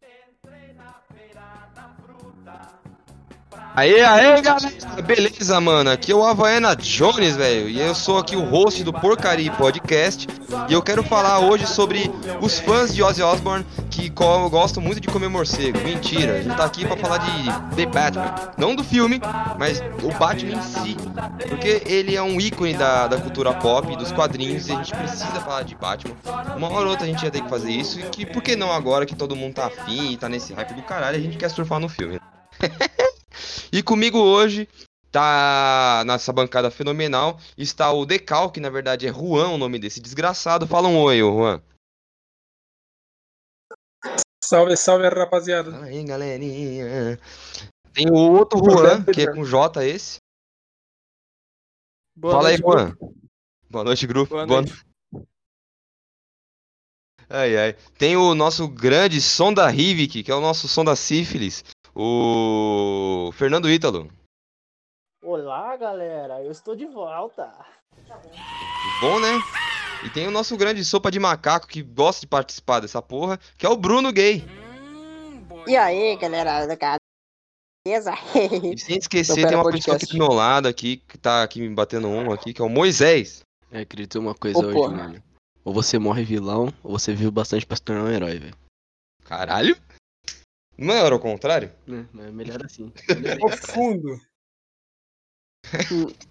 Entrena, pera, da fruta. Aê, aê, galera! Beleza, mano? Aqui é o Havaiana Jones, velho. E eu sou aqui o host do Porcaria Podcast. E eu quero falar hoje sobre os fãs de Ozzy Osbourne que gostam muito de comer morcego. Mentira, a gente tá aqui pra falar de The Batman. Não do filme, mas o Batman em si. Porque ele é um ícone da, da cultura pop, dos quadrinhos, e a gente precisa falar de Batman. Uma hora ou outra a gente ia ter que fazer isso. E que por que não agora que todo mundo tá afim e tá nesse hype do caralho, a gente quer surfar no filme. E comigo hoje, tá nessa bancada fenomenal, está o Decal, que na verdade é Juan, o nome desse desgraçado. Fala um oi, Juan. Salve, salve, rapaziada. Fala aí, galerinha. Tem o outro Juan, que é com J esse. Boa Fala aí, noite, Juan. Boa noite, grupo. Boa Boa noite. Ai, ai. Tem o nosso grande som da Rivik, que é o nosso som da sífilis, o Fernando Ítalo. Olá, galera, eu estou de volta. Bom, né? E tem o nosso grande sopa de macaco que gosta de participar dessa porra, que é o Bruno Gay. E aí, galera da casa? Beleza? E sem esquecer, tem uma Podcast. pessoa aqui do meu lado aqui, que tá aqui me batendo um aqui, que é o Moisés. É, dizer uma coisa Ô, hoje, porra. mano. Ou você morre vilão, ou você viu bastante pra se tornar um herói, velho. Caralho? Não era o contrário? Né? Mas é melhor assim. Profundo.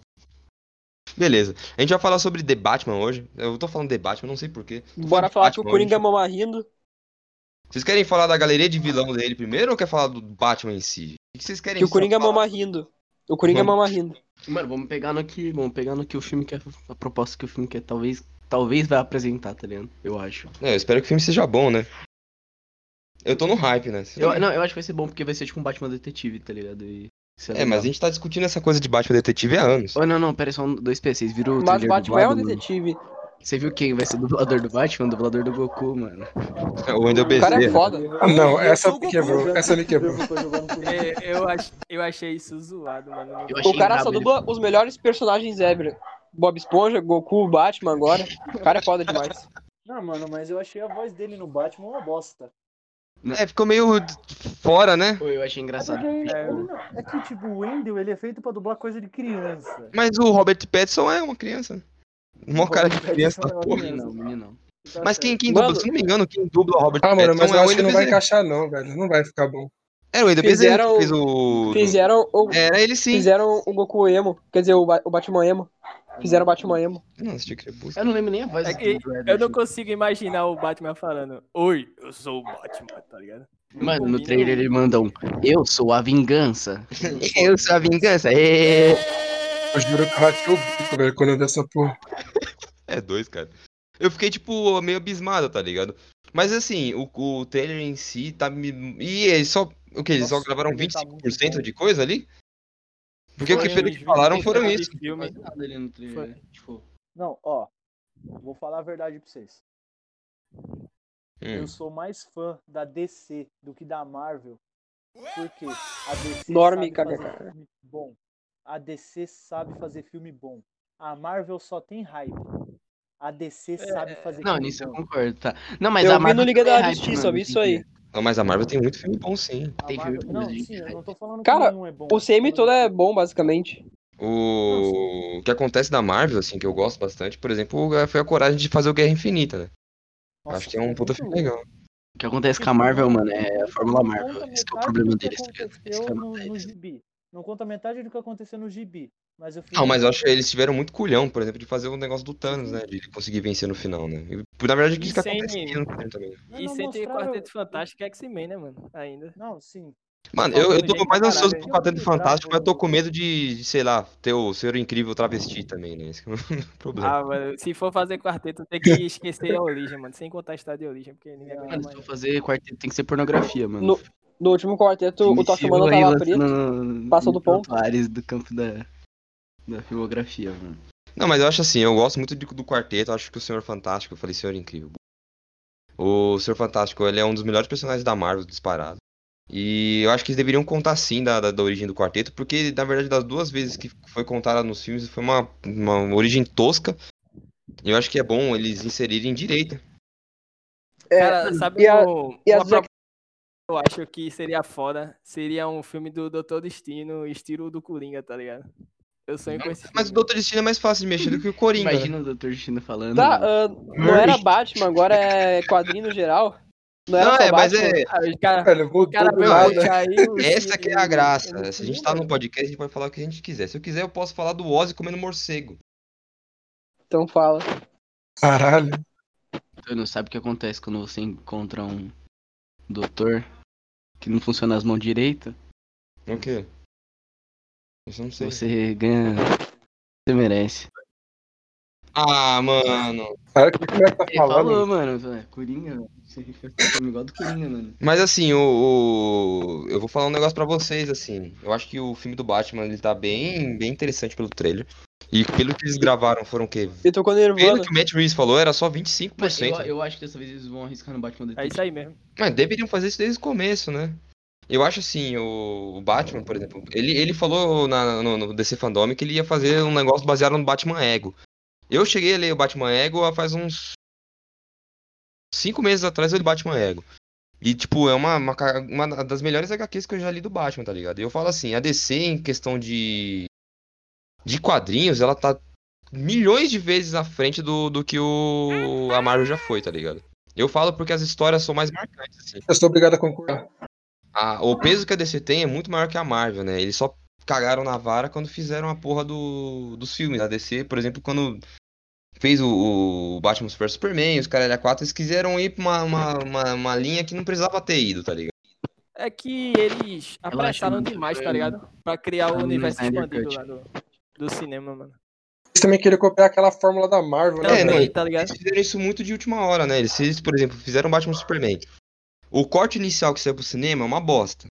Beleza. A gente vai falar sobre The Batman hoje. Eu tô falando The Batman, não sei porquê. Bora falar que o Batman Coringa hoje. mama rindo. Vocês querem falar da galeria de vilão dele primeiro ou quer falar do Batman em si? O que vocês querem Que o Coringa falar? mama rindo. O Coringa Vamos. mama rindo. Mano, vamos pegar no que. Vamos pegar no que o filme quer. A proposta que o filme quer talvez. Talvez vai apresentar, tá ligado? Eu acho. É, eu espero que o filme seja bom, né? Eu tô no hype, né? Eu, não, eu acho que vai ser bom porque vai ser tipo um Batman detetive, tá ligado? E, É, legal. mas a gente tá discutindo essa coisa de Batman Detetive há anos. Oh, não, não, pera aí, só um, dois P. Vocês viram o Mas Batman é um dublado, mano? detetive. Você viu quem vai ser o dublador do Batman? O dublador do Goku, mano. O Wendel O cara é Bezerra. foda. Não, essa me quebrou. Essa me quebrou. É, eu, ach, eu achei isso zoado, mano. O cara só ele- dubla os melhores personagens ever. Bob Esponja, Goku, Batman agora. O cara é foda demais. Não, mano, mas eu achei a voz dele no Batman uma bosta. É, ficou meio fora, né? Eu achei É, engraçado. porque, É. não, é que, tipo, o Wendell, ele é feito pra dublar coisa de criança. Mas o Robert Pattinson é uma criança. Uma cara de criança da é uma porra. Menino, menino. Mas quem, quem dubla, Mano. se não me engano, quem dubla o Robert Ah, mano, Pattinson mas é eu o acho que Wendel não vai Bezerra. encaixar, não, velho. Não vai ficar bom. Era o Wendel Bezerra Fizeram- que fez o... Fizeram o, Era ele sim. fizeram o Goku emo. Quer dizer, o, Ba- o Batman emo. Fizeram o Batman emo. Não, assisti Crepúsculo. Eu não lembro nem a voz É que eu não consigo imaginar o Batman falando: Oi, eu sou o Batman, tá ligado? Mano, no trailer ele manda um Eu sou a vingança. Eu sou a vingança. É, Eu juro que eu rachei o bico, velho, quando eu vi essa porra. é dois, cara. Eu fiquei, tipo, meio abismado, tá ligado? Mas assim, o, o trailer em si tá me. E eles só. O que? Eles só Nossa, gravaram tá muito 25% bom. de coisa ali? Porque o que, um que falaram foram isso. filme. No. Tipo, Não, ó, vou falar a verdade pra vocês. Hum. Eu sou mais fã da DC do que da Marvel. Porque a DC Dorme, sabe caga, fazer cara. filme bom. A DC sabe fazer filme bom. A Marvel só tem hype. A DC sabe fazer Não, filme nisso eu concordo, tá. Não, mas eu a vi Marvel no Liga também é da hype, Justiça, eu vi isso aí. Não, mas a Marvel tem muito filme bom, sim. A Tem Marvel- filme Não, de sim, eu não tô falando Cara, que não é bom. O CM todo é bom, basicamente. O... o que acontece da Marvel, assim, que eu gosto bastante, por exemplo, foi a coragem de fazer o Guerra Infinita, né? Nossa, Acho que é um puta filme legal. O que acontece com a Marvel, mano, é a Fórmula Não Marvel. Esse que é o problema deles, tá ligado? Esse que é no, gibi. Não conta metade do que aconteceu no gibi. Mas eu Não, mas eu acho que eles tiveram muito culhão, por exemplo, de fazer o negócio do Thanos, né? De ele conseguir vencer no final, né? E, na verdade, o que, que sem- acontece aqui no trailer também. E sem ter mostraram- Quarteto Fantástico e X-Men, né, mano? Ainda. Não, sim. Mano, eu, eu tô mais ansioso pro? Quarteto Fantástico, mas eu tô com medo de, de, sei lá, ter o Senhor Incrível travesti também, né? Esse que é o problema. Ah, mano, se for fazer quarteto, tem que esquecer a origem, mano. Sem contar a história de origem, porque ninguém aguenta Mano, se for fazer quarteto tem que ser pornografia, mano. No, no último quarteto, o Tocha Mano tava preto. no- passou do ponto. Ares do campo da, da filmografia, mano. Não, mas eu acho assim, eu gosto muito de- do quarteto, eu acho que o Senhor Fantástico, eu falei Senhor Incrível. O Senhor Fantástico, ele é um dos melhores personagens da Marvel, disparado. E eu acho que eles deveriam contar sim da, da, da origem do quarteto, porque na verdade das duas vezes que foi contada nos filmes foi uma, uma origem tosca. E eu acho que é bom eles inserirem direito. É, Cara, sabe e a- um- e proposta que eu acho que seria foda? Seria um filme do Doutor Destino, estilo do Coringa, tá ligado? Eu sonho com esse filme. Mas o Doutor Destino é mais fácil de mexer do que o Coringa. né? Imagina o Dr. Destino falando. Tá, ah, não era Batman, agora é quadrinho no geral. Não era Não, é, mas é. Cara, Velho, cara aí o Essa que é a graça. Se a gente tá no velho. podcast, a gente pode falar o que a gente quiser. Se eu quiser, eu posso falar do Ozzy comendo morcego. Então fala. Caralho. Tu não sabe o que acontece quando você encontra um doutor que não funciona as mãos direito. O quê? Isso eu não sei. Você ganha. Você merece. Ah, mano. Cara, o que o tá Ele falando? falou, mano. é, Coringa. Você fica igual do Coringa, mano. Mas assim, o, o- eu vou falar um negócio pra vocês, assim. Eu acho que o filme do Batman, ele tá bem, bem interessante pelo trailer. E pelo que eles gravaram, foram o quê? Ele tocou Pelo que o Matt Reeves falou, era só 25%. Mas eu, eu acho que dessa vez eles vão arriscar no Batman É isso aí mesmo. Mas deveriam fazer isso desde o começo, né? Eu acho assim, o, Batman, por exemplo, ele, ele falou na- no, no DC Fandom que ele ia fazer um negócio baseado no Batman Ego. Eu cheguei a ler o Batman Ego há faz uns cinco meses atrás eu li Batman Ego. E, tipo, é uma, uma, uma das melhores HQs que eu já li do Batman, tá ligado? E eu falo assim, a DC, em questão de, de quadrinhos, ela tá milhões de vezes à frente do, do que o, a Marvel já foi, tá ligado? Eu falo porque as histórias são mais marcantes, assim. Eu sou obrigado a concordar. A- o peso que a DC tem é muito maior que a Marvel, né? Eles só cagaram na vara quando fizeram a porra do, dos filmes. A DC, por exemplo, quando fez o, o Batman vs Superman, os caras 4, eles quiseram ir pra uma, uma, uma, uma linha que não precisava ter ido, tá ligado? É que eles apressaram muito demais, tá ligado? Pra criar o no universo expandido lá do, do cinema, mano. Eles também queriam copiar aquela fórmula da Marvel, né? É, não, tá ligado? Eles fizeram isso muito de última hora, né? Eles, eles, por exemplo, fizeram Batman vs Superman. O corte inicial que saiu pro cinema é uma bosta.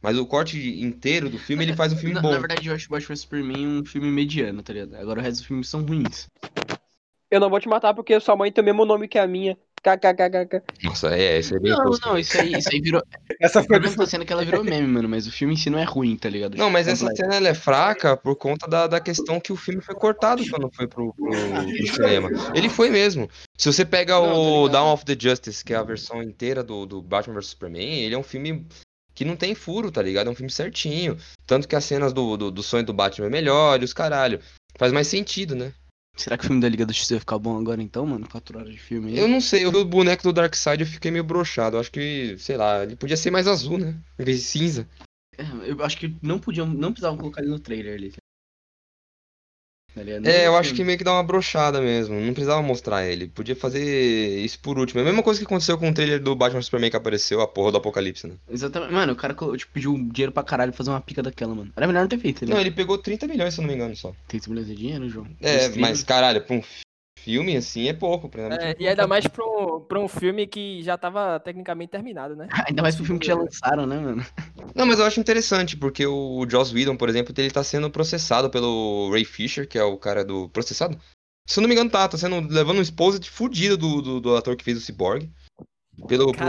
Mas o corte inteiro do filme, ele faz um filme na, bom. na verdade, eu acho o Batman vs Superman um filme mediano, tá ligado? Agora o resto dos filmes são ruins. Eu não vou te matar porque sua mãe tem o mesmo nome que a minha. KKKKK. Nossa, é, isso é bem Não, tosco. não, isso aí, isso aí virou. Essa foi da cena é que ela virou meme, mano, mas o filme em si não é ruim, tá ligado? Não, mas essa Completo. cena ela é fraca por conta da, da questão que o filme foi cortado quando foi pro, pro, pro cinema. Ele foi mesmo. Se você pega Não, o. Dawn of the Justice, que é a versão inteira do, do Batman vs Superman, ele é um filme que não tem furo, tá ligado? É um filme certinho. Tanto que as cenas do, do, do sonho do Batman é melhor e os caralho. Faz mais sentido, né? Será que o filme da Liga da Justiça vai ficar bom agora então, mano? Quatro horas de filme aí. Eu não sei, eu vi o boneco do Darkseid e eu fiquei meio broxado. Eu acho que, sei lá, ele podia ser mais azul, né? Em vez de cinza. É, eu acho que não podiam, não precisavam colocar ele no trailer ali. Ligado? É, eu acho que meio que dá uma brochada mesmo. Não precisava mostrar ele. Podia fazer isso por último. É a mesma coisa que aconteceu com o trailer do Batman Superman que apareceu, a porra do Apocalipse, né? Exatamente. Mano, o cara tipo, pediu dinheiro pra caralho pra fazer uma pica daquela, mano. Era melhor não ter feito, Não, né? ele pegou 30 milhões, se eu não me engano, só. Tem que de dinheiro, João. É, mas caralho, pra um fi- filme assim é pouco. É, e ainda mais pra um, pra um filme que já tava tecnicamente terminado, né? Ainda mais pro filme que já lançaram, né, mano? Não, mas eu acho interessante, porque o Joss Whedon, por exemplo, ele tá sendo processado pelo Ray Fisher, que é o cara do. Processado? Se eu não me engano, tá, tá sendo levando um esposa de fudido do, do, do ator que fez o Cyborg. Pelo, por,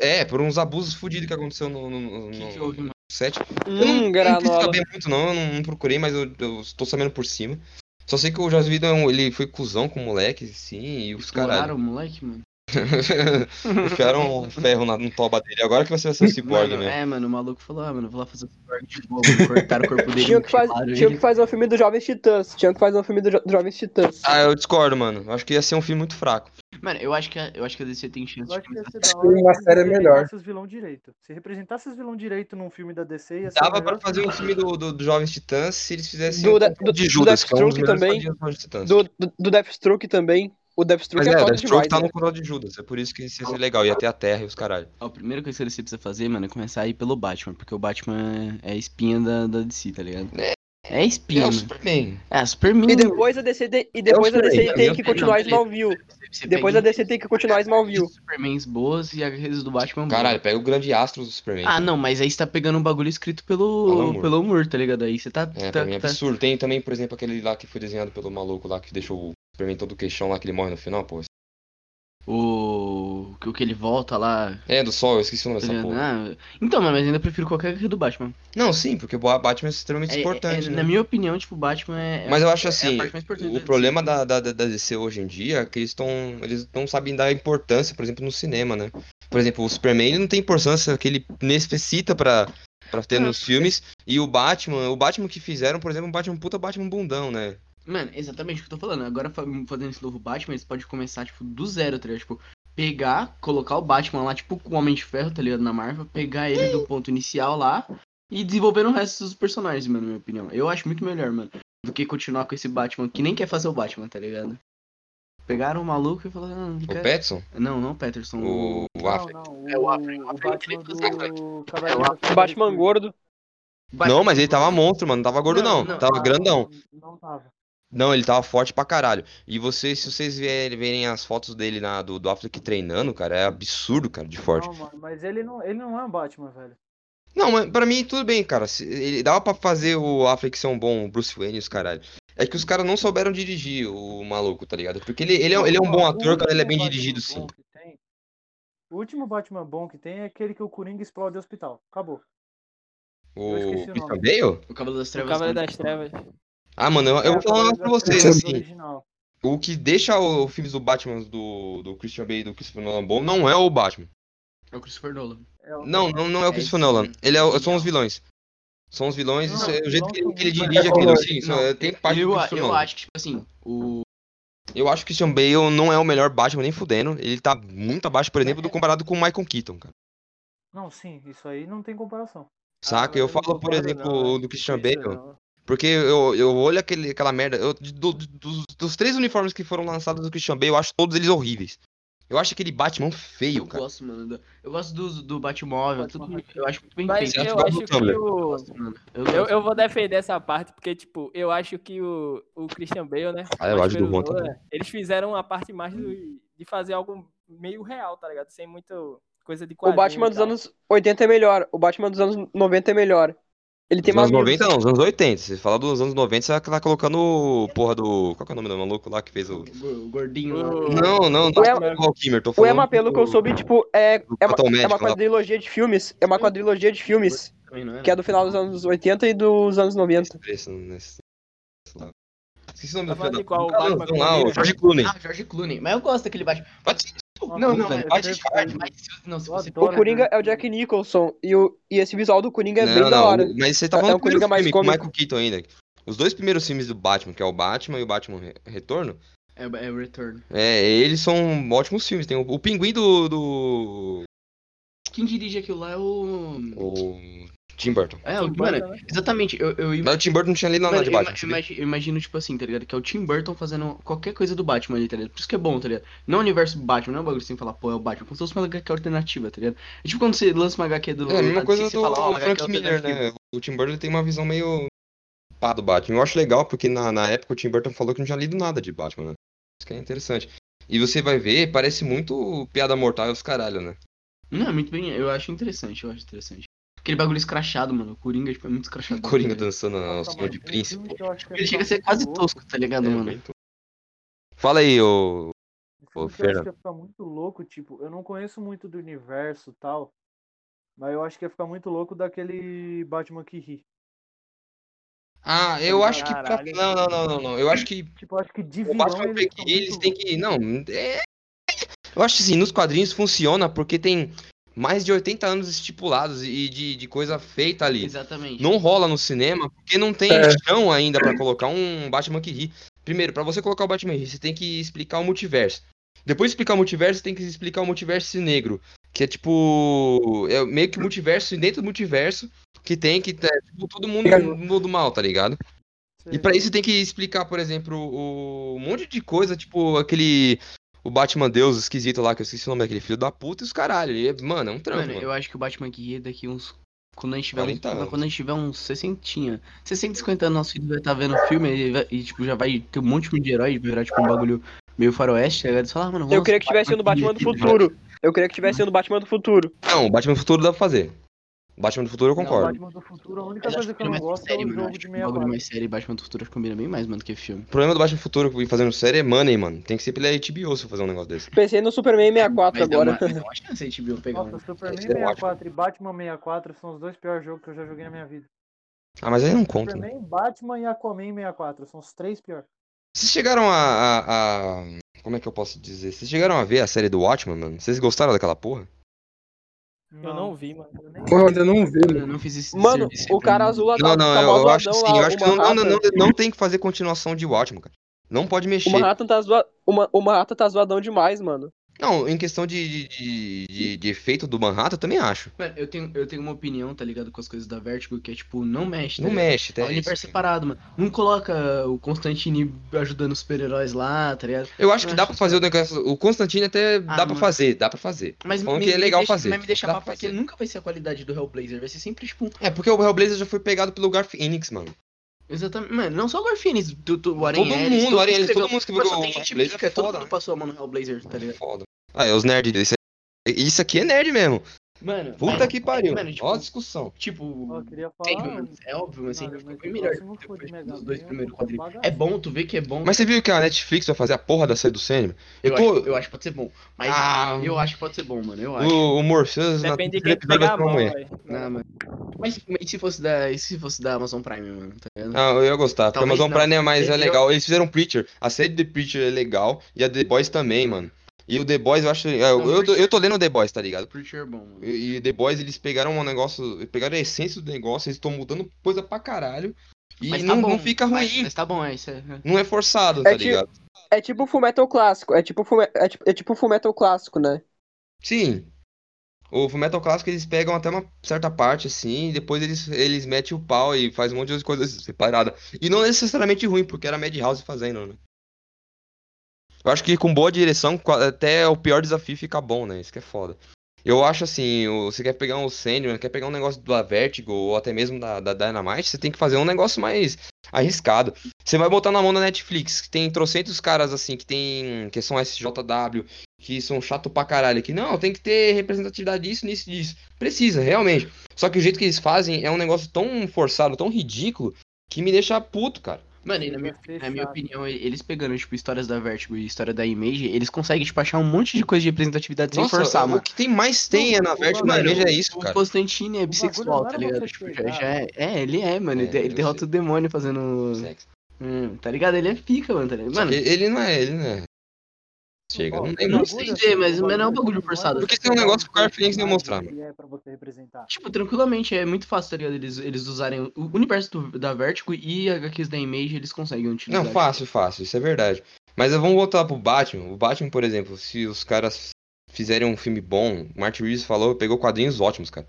é, por uns abusos fudidos que aconteceu no, no, no, O que, que no houve, mano? set. Não, Hum, eu não quis granola. saber muito, não, eu não, não procurei, mas eu, eu tô sabendo por cima. Só sei que o Joss Whedon, é ele foi cuzão com o moleque, sim, e os caralho. o moleque, mano? Enfiaram um ferro na, no toba dele. Agora que você vai ser o Cyborg Mano, mesmo. é, mano, o maluco falou, ah, mano, vou lá fazer o cyborg de mano. Cortaram o corpo dele. Tinha que, faz, tinha ele. que fazer um filme dos Jovens Titãs. Tinha que fazer um filme dos Jo- Jovens Titãs. Ah, eu discordo, mano. Eu Acho que ia ser um filme muito fraco. Mano, eu acho que a, eu acho que a DC tem chance Eu de acho que ia ser da Uma hora se série é melhor. os vilão direito. Se representasse os vilão direito num filme da DC, ia ser Dava pra fazer um filme do, do, do Jovens Titãs se eles fizessem Do um da- do- de do Judas, é um dos Deathstroke melhores também. do. Do, do, do Deathstroke também. O Deathstroke Mas é, é, o Deathstroke demais, tá né? no Confronto de Judas. É por isso que isso ia ser legal. Ia ter a Terra e os caralho. Ó, a primeira coisa que DC precisa fazer, mano, é começar a ir pelo Batman, porque o Batman é a espinha da, da DC, tá ligado? É. É a espinha, É o. Superman. É, a Superman. E depois a DC, tem- e depois a DC tem que continuar. Smallville. Você Depois a DC tem que continuar Smallville. Supermans boas e as do Batman boas. Caralho, pega o grande astro do Superman. Ah, não, mas aí você tá pegando um bagulho escrito pelo, Moore. pelo Moore, tá ligado? Aí você tá. É, tá, pra mim é tá- absurdo. Tem também, por exemplo, aquele lá que foi desenhado pelo maluco lá que deixou Superman todo queixão lá que ele morre no final, pô. O. que- O que ele volta lá. É, do sol, eu esqueci o nome dessa porra. Ah, então, mas ainda prefiro qualquer que do Batman. Não, sim, porque o Batman é extremamente É- importante, é- né? Na minha opinião, tipo, o Batman é. Mas eu acho é assim, o problema da, da, da DC hoje em dia é que eles estão. Eles não sabem dar importância, por exemplo, no cinema, né? Por exemplo, o Superman ele não tem importância que ele necessita pra, pra ter nos filmes. E o Batman, o Batman que fizeram, por exemplo, um Batman puta Batman bundão, né? Mano, exatamente o que eu tô falando. Agora fa- fazendo esse novo Batman, eles podem começar, tipo, do zero, tá ligado? Tipo, pegar, colocar o Batman lá, tipo, com o Homem de Ferro, tá ligado? Na Marvel, pegar ele do ponto inicial lá e desenvolver o resto dos personagens, mano, na minha opinião. Eu acho muito melhor, mano, do que continuar com esse Batman que nem quer fazer o Batman, tá ligado? Pegaram o maluco e falaram, ah, não O. Pattinson, Não, não o Patterson. o, o Não, Affleck. não. É o O, Affleck, o o Batman do É o O Batman gordo. Não, mas ele tava monstro, mano. Não tava gordo, Não, não. não. Tava grandão. Não tava. Não, ele tava forte pra caralho. E vocês, se vocês verem, verem as fotos dele na, do, do Affleck treinando, cara, é absurdo, cara, de forte. Não, mano, mas ele não, ele não é um Batman, velho. Não, mas pra mim tudo bem, cara. Se- Ele dava pra fazer o Affleck ser um bom Bruce Wayne, e os caralho. É que os caras não souberam dirigir o maluco, tá ligado? Porque ele, ele, é, ele é um bom o ator, cara, ele é bem dirigido, sim. bom que tem- O último Batman bom que tem é aquele que o Coringa explode o hospital. Acabou. O o Christian. Bale? O Cavaleiro das O Trevas. Cavaleiro né? das Trevas. Ah, mano, eu, eu vou É, falar um pra vocês, assim. original. O que deixa os filmes do Batman do, do Christian Bale e do Christopher Nolan bom não é o Batman. É o Christopher Nolan. É o- Não, não, não é o É Christopher. Nolan. Ele é, o- são os vilões. São os vilões, Não, isso é o jeito que, que ele dirige aquilo, legais. sim. isso Não, é- tem parte eu, do Christopher eu Nolan. acho que, tipo assim, o. Eu acho que o Christian Bale não é o melhor Batman nem fudendo. Ele tá muito abaixo, por exemplo, do comparado com o Michael Keaton, cara. Não, sim, isso aí não tem comparação. Saca? Ah, eu falo, por exemplo, não, do Christian Bale. não. Porque eu, eu olho aquele, aquela merda. Eu, do- do- dos, dos três uniformes que foram lançados do Christian Bale, eu acho todos eles horríveis. Eu acho aquele Batman feio, Eu cara. gosto, mano. do- Eu gosto do, do Batmóvel, Batman tudo. Eu acho muito bem Mas feito. acha eu é acho o que o. Eu, Eu, eu vou defender essa parte, porque, tipo, eu acho que o, o Christian Bale, né? Ah, eu acho do. Nolan, Eles fizeram a parte mais do- de fazer algo meio real, tá ligado? Sem muito coisa de O Batman dos anos 80 é melhor. O Batman dos anos 90 é melhor. Ele tem Nos anos mamilos. 90 não, nos anos 80. Se você falar dos anos 90, você tá colocando o porra do. Qual que é o nome do maluco lá que fez o. O gordinho lá. Não, não, não O é Valkymer, tô O. Emma, pelo que eu soube, tipo, é, é, uma, é uma quadrilogia de filmes. É uma quadrilogia de filmes. É? Que é do final dos anos 80 e dos anos 90. Esse- nesse- nesse lá. Esqueci o nome Tá do de da qual? O Batman lá, o George Clooney. Ah, George Clooney. Mas eu gosto daquele Batman. Pode Não, não, puta, mas, não, se você O Coringa é o Jack Nicholson. E, o, e esse visual do Coringa é Não, bem não, da hora. mas você tá É- falando é primeiro Coringa mais com. Michael Keaton ainda. Os dois primeiros filmes do Batman, que é o Batman e o Batman Re- Retorno, É, é o Return. é, eles são ótimos filmes. Tem o, o Pinguim do, do. Quem dirige aquilo lá é o. o Tim Burton. É, o. Tim Mano, Burton, né? exatamente. Eu, eu, Mas o Tim Burton não tinha lido nada Mano, de Batman. eu sabia? imagi- eu imagino, tipo assim, tá ligado? Que é o Tim Burton fazendo qualquer coisa do Batman ali, tá ligado? Por isso que é bom, tá ligado? Não é o universo Batman, não é um bagulho sem falar, pô, é o Batman. Como se fosse uma HQ alternativa, tá ligado? É tipo quando você lança uma HQ do. É a mesma coisa DC, do você fala, ó, uma Frank Miller, né? O Tim Burton tem uma visão meio pá do Batman. Eu acho legal porque na, na época o Tim Burton falou que não tinha lido nada de Batman, né? Isso que é interessante. E você vai ver, parece muito piada mortal e os caralho, né? Não, é muito bem. Eu acho interessante, eu acho interessante. Aquele bagulho escrachado, mano. O Coringa, tipo, é muito escrachado. Coringa tá dançando ao Nossa, som de príncipe. Ele chega a ficar ser quase muito louco. tosco, tá ligado, É, mano? tosco. Fala aí, ô. Ô, que eu acho que ia ficar muito louco, tipo, eu não conheço muito do universo e tal, mas eu acho que ia ficar muito louco daquele Batman que ri. Ah, eu acho que. pra-. Não, não, não, não, não. Eu acho que Tipo, eu acho que de o vilão Batman Freak, ficar eles muito têm louco. que. Não, é. Eu acho que assim, nos quadrinhos funciona porque tem mais de 80 anos estipulados e de, de coisa feita ali. Exatamente. Não rola no cinema porque não tem É. chão ainda pra colocar um Batman que ri. Primeiro, pra você colocar o Batman que ri, você tem que explicar o multiverso. Depois de explicar o multiverso, você tem que explicar o multiverso negro. Que é tipo. É meio que multiverso e dentro do multiverso que tem que. É, tipo, todo mundo do mal, tá ligado? E pra isso tem que explicar, por exemplo, o um monte de coisa, tipo aquele. O Batman Deus esquisito lá, que eu esqueci o nome daquele filho da puta e os caralho. E, é- mano, é um trampo, Mano, mano. eu acho que o Batman que ri daqui uns. Quando a gente tiver uns, 40 anos. quando a gente tiver uns 60, 60, 50 anos, nosso filho vai estar vendo o filme e, vai- e, tipo, já vai ter um monte de herói, vai virar tipo um bagulho meio faroeste, tá ligado? Você fala, ah, mano, Eu queria que tivesse sendo o Batman do futuro. Eu queria que tivesse sendo o Batman do futuro. Não, o Batman Futuro dá pra fazer. Batman do Futuro eu Não, concordo. Batman do Futuro, a única coisa que eu não gosto com série, é o mano. jogo de bagulho 64. mais série Batman do Futuro combina bem mais, mano, do que filme. O problema do Batman do Futuro e fazendo série é money, mano. Tem que ser pela HBO se eu fazer um negócio desse. Pensei no Superman 64 Mas dá agora. uma, mas dá uma chance HBO pegar Nossa, um. Superman Esse é ótimo. 64 e Batman 64 são os dois piores jogos que eu já joguei na minha vida. Ah, mas aí não conta. né? Superman, Batman e Aquaman 64 são os três piores. Vocês chegaram a, a, a- Como é que eu posso dizer? Vocês chegaram a ver a série do Watchmen, mano? Vocês gostaram daquela porra? Eu não vi, mano. eu nem- Porra, eu ainda não vi, Eu mano. não fiz esse Mano, serviço o cara azul lá Não, tá, não, tá eu, eu acho zoadão sim. lá, Eu acho o que não, não, não, não tem que fazer continuação de Watchmen, cara. Não pode O mexer. Manhattan tá, zoa... o, o Manhattan tá zoadão demais, mano. Não, em questão de, de, de, de- efeito do Manhattan, eu também acho. Mano, eu tenho, eu tenho uma opinião, tá ligado, com as coisas da Vertigo, que é tipo, não mexe. tá Não ligado? mexe, É até um universo isso. separado, mano. Não coloca o Constantine ajudando os super-heróis lá, tá ligado? Eu acho que dá pra fazer o negócio. O Constantine até dá pra mano. fazer, dá pra fazer. Mas Falando me, que é legal deixa, fazer. Mas me deixa pra porque nunca vai ser a qualidade do Hellblazer. Vai ser sempre, tipo, É, porque o Hellblazer já foi pegado pelo Garth Enix, mano. Exatamente. Mano, não só o Garfinis, do, do, o Todo Ellis, mundo, Aranha Ellis, todo mundo escreveu Mas só o tem gente Hellblazer, pica, todo foda, mundo né? passou a mão no Hellblazer, tá ligado? Foda. Ah, é os nerds. Isso, isso aqui é nerd mesmo. Mano, Puta mas- que pariu. Mano, tipo, Ó a discussão. tipo, eu queria tem, falar. mano, é óbvio, mas sempre mas foi o melhor próximo depois dos dois primeiros quadrinhos. É bom, tu vê que é bom. Mas você viu que a Netflix vai fazer a porra da série do Sandman? Eu eu, tô. acho, eu acho que pode ser bom. Mas Ah, eu acho que pode ser bom, mano. Eu acho. o, o Morpheus na Depende de quem pegar a mão. Não, mano. Mas, mas e se fosse da. E se fosse da Amazon Prime, mano? Tá? Ah, eu ia gostar, porque a Amazon não. Prime é mais é Eu- legal. Eles fizeram Preacher. A série The Preacher é legal. E a The Boys também, mano. E o The Boys eu acho. Eu, eu, eu tô lendo The Boys, tá ligado? Preacher é bom, mano. E, e The Boys, eles pegaram um negócio. Pegaram a essência do negócio, eles estão mudando coisa pra caralho. E Mas tá não, bom, não fica mas- ruim. Mas, tá bom, é isso. É, Não é forçado, É tá tipo- ligado? É tipo o Fullmetal clássico. É tipo, fume... é tipo, é tipo o Fullmetal clássico, né? Sim. O Fullmetal Clássico eles pegam até uma certa parte, assim, e depois eles, eles metem o pau e faz um monte de coisas separadas. E não necessariamente ruim, porque era Madhouse fazendo, né? Eu acho que com boa direção, até o pior desafio fica bom, né? Isso que é foda. Eu acho assim, você quer pegar um Sandman, quer pegar um negócio da Vertigo, ou até mesmo da, da Dynamite, você tem que fazer um negócio mais arriscado. Você vai botar na mão da Netflix, que tem trocentos caras assim, que tem. que são SJW, que são chato pra caralho, que não, tem que ter representatividade disso, nisso, disso. Precisa, realmente. Só que o jeito que eles fazem é um negócio tão forçado, tão ridículo, que me deixa puto, cara. Mano, e na minha, Vai ser na minha opinião, eles pegando, tipo, histórias da Vertigo e história da Image, eles conseguem, tipo, achar um monte de coisa de representatividade sem Nossa, forçar, o mano. que tem mais tem é na o Vertigo, bagulho- Image é isso, o cara. Constantine é bissexual, tá ligado? você Tipo, já, já é, é, ele é, mano. É, ele, ele derrota sei. o demônio fazendo. Sexo. Hum, tá ligado? Ele é pica, mano. Tá ligado? Mano, que ele não é, ele não é. Chega, não tem muito. sei dizer, assim, mas- não é um bagulho forçado. Porque tem um pegar negócio que o personagem demonstrar, que é pra você representar. Tipo, tranquilamente, é muito fácil, tá ligado? Eles, eles usarem o universo do- da Vertigo e HQs da Image, eles conseguem utilizar. Não, fácil, fácil, isso é verdade. Mas vamos voltar pro Batman. O Batman, por exemplo, se os caras fizerem um filme bom, o Martin Reeves falou, pegou quadrinhos ótimos, cara.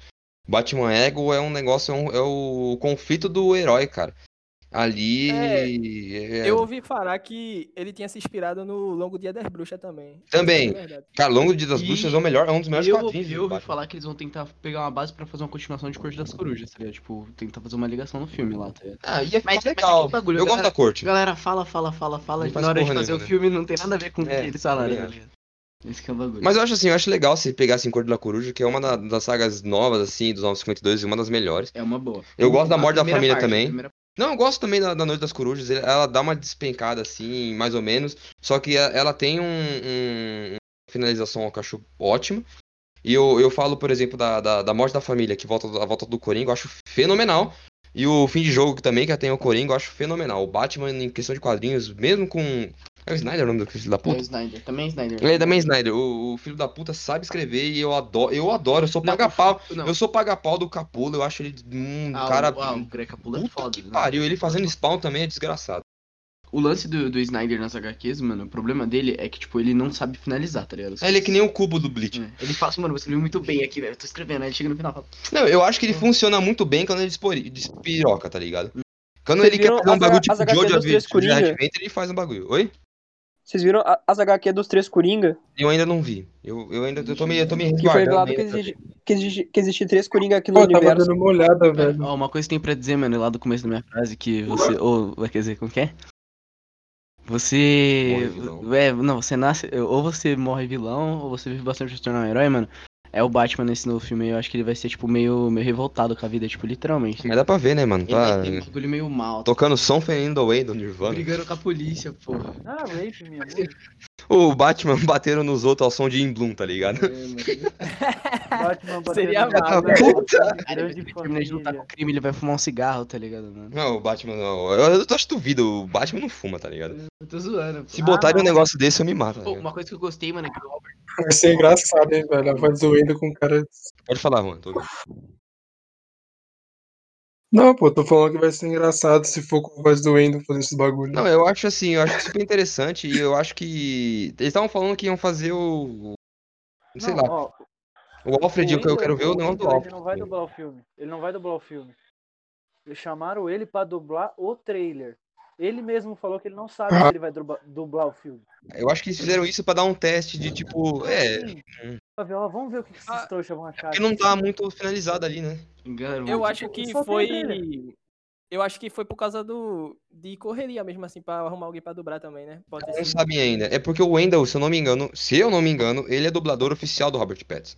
Batman Ego é um negócio, é, um- é o conflito do herói, cara. Ali. é- Eu ouvi falar que ele tinha se inspirado no Longo Dia das Bruxas também. Também. Isso é. Cara, Longo Dia das E Bruxas é o melhor, é um dos melhores Eu, quadrinhos. eu ouvi falar que eles vão tentar pegar uma base pra fazer uma continuação de Corte das Corujas, tá ligado? Tipo, tentar fazer uma ligação no filme lá, tá ligado? Ah, ia ficar Mas- mas legal. aquele bagulho, eu gosto galera- da corte. A galera fala, fala, fala, fala, e na hora de fazer nenhuma, o filme não tem nada a ver com o É, que eles falaram, também tá ligado? Esse que é o bagulho. Mas eu acho assim, eu acho legal se pegassem Cor da Coruja, que é uma da- das sagas novas, assim, dos 952 e uma das melhores. É uma boa. Eu gosto da morte da família parte, também. Não, eu gosto também da, da Noite das Corujas. Ela dá uma despencada, assim, mais ou menos. Só que ela tem um, um- uma finalização que eu acho ótima. E eu, eu falo, por exemplo, da, da, da morte da família, que volta a volta do Coringa, eu acho fenomenal. E o fim de jogo também, que tem o Coringa, eu acho fenomenal. O Batman, em questão de quadrinhos, mesmo com. É o Snyder o nome do filho da É o puta? Snyder, também é Snyder. Ele é também Snyder. O, o filho da puta sabe escrever e eu adoro. Eu adoro, eu sou paga-pau. Eu sou paga-pau do Capula, eu acho ele um ah, cara. O, ah, o Greg Capullo é Puta foda. que né? pariu, ele fazendo spawn também é desgraçado. O lance do, do Snyder nas HQs, mano, o problema dele é que, tipo, ele não sabe finalizar, tá ligado? Ele é que nem o cubo do Bleach. É, Ele fala assim, mano, você escreveu muito bem aqui, velho. Eu tô escrevendo, aí ele chega no final e fala. Não, eu acho que ele funciona muito bem quando ele despiroca, tá ligado? Quando Vocês ele quer fazer um as bagulho tipo Jojo? Adventure, ele faz um bagulho. Oi? Vocês viram as HQ dos Três Coringa? Eu ainda não vi. Eu, eu ainda eu tô me, eu tô me Que foi resguardando revelado que existe, que existe, que existe três Coringa aqui no Pô, eu tava universo. dando uma olhada, velho. Ó, uma coisa que tem pra dizer, mano, lá do começo da minha frase, que você. Ou, quer dizer, como que é? Você. Morre vilão. É, não, você nasce. Ou você morre vilão, ou você vive bastante pra se tornar um herói, mano. É o Batman nesse novo filme, eu acho que ele vai ser, tipo, meio, meio revoltado com a vida, tipo, literalmente. Mas dá pra ver, né, mano? Ele Tá vai ter um bagulho meio mal, tá tocando som Fernando Away do Nirvana. brigando com a polícia, porra. Ah, rape, minha. O Batman batendo nos outros ao som de In Bloom, tá ligado? É. Batman Seria Batman, puta. Cara, ele vai terminar de lutar com o crime, ele vai fumar um cigarro, tá ligado, mano? Não, o Batman não. Eu, eu acho que duvido, o Batman não fuma, tá ligado? Eu tô zoando, pô. Se botarem um não. negócio desse, eu me mato. tá Pô, ligado? uma coisa que eu gostei, mano, é que o Robert Vai ser engraçado, hein, velho? A voz do Wendel com o cara. Pode falar, mano. Tô... Não, pô, tô falando que vai ser engraçado se for com a voz do Wendel fazer esses bagulho. Não, eu acho assim, eu acho super interessante e eu acho que. Eles estavam falando que iam fazer o. Sei Não, lá, ó, o Alfred, eu, eu Wendell- quero ver o negócio do Alfred. Ele não vai dublar o filme. Ele não vai dublar o filme. Eles chamaram ele pra dublar o trailer. Ele mesmo falou que ele não sabe Ah. se ele vai dublar, dublar o filme. Eu acho que eles fizeram isso pra dar um teste de tipo. É. Vamos ver o que esses Ah, trouxas vão achar. Porque não tá muito finalizado ali, né? engana, Eu acho que foi. Eu acho que foi por causa do. de correria mesmo, assim, pra arrumar alguém pra dublar também, né? Pode Não sido. sabem ainda. É porque o Wendell, se eu não me engano, se eu não me engano, ele é dublador oficial do Robert Pattinson.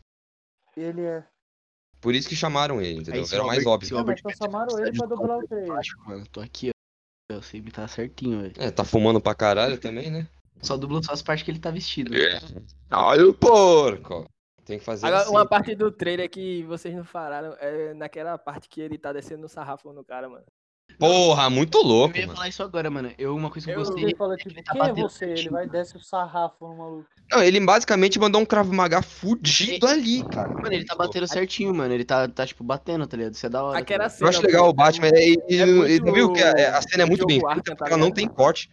Ele é. Por isso que chamaram ele, entendeu? Era mais óbvio. se o Robert mas só Pattinson chamaram ele pra dublar o trailer. Eu acho, mano, tô aqui, Eu sei imitar certinho, velho. É, tá fumando pra caralho também, né? Só dubla só as partes que ele tá vestido. Olha o porco! Tem que fazer Agora, assim. uma parte do trailer que vocês não falaram é naquela parte que ele tá descendo no sarrafo no cara, mano. Porra, muito Eu louco, ia mano. falar isso agora, mano. Eu, uma coisa que eu Eu- gostei. Ele fala tipo, ele tá quem é você? Ele vai desce o sarrafo no maluco. Não, ele basicamente mandou um Krav Maga fudido ali, cara. Mano, ele tá batendo certinho, mano. Ele tá, tá tipo, batendo, tá ligado? Isso é da hora. Aquela tá? Eu acho legal o Batman. E, e- é e- muito viu que a, é, a cena é muito bem feita, tá porque ela não tem corte.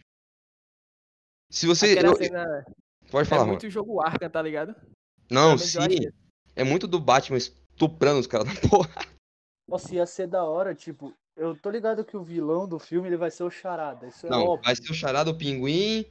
Se você. Eu- cena pode é falar, mano. muito jogo Arkham, tá ligado? Não, eu achei. sim. É muito do Batman estuprando os caras da porra. Nossa, ia ser da hora, tipo, eu tô ligado que o vilão do filme ele vai ser o Charada. Isso é Não, óbvio. vai ser o charado, o pinguim.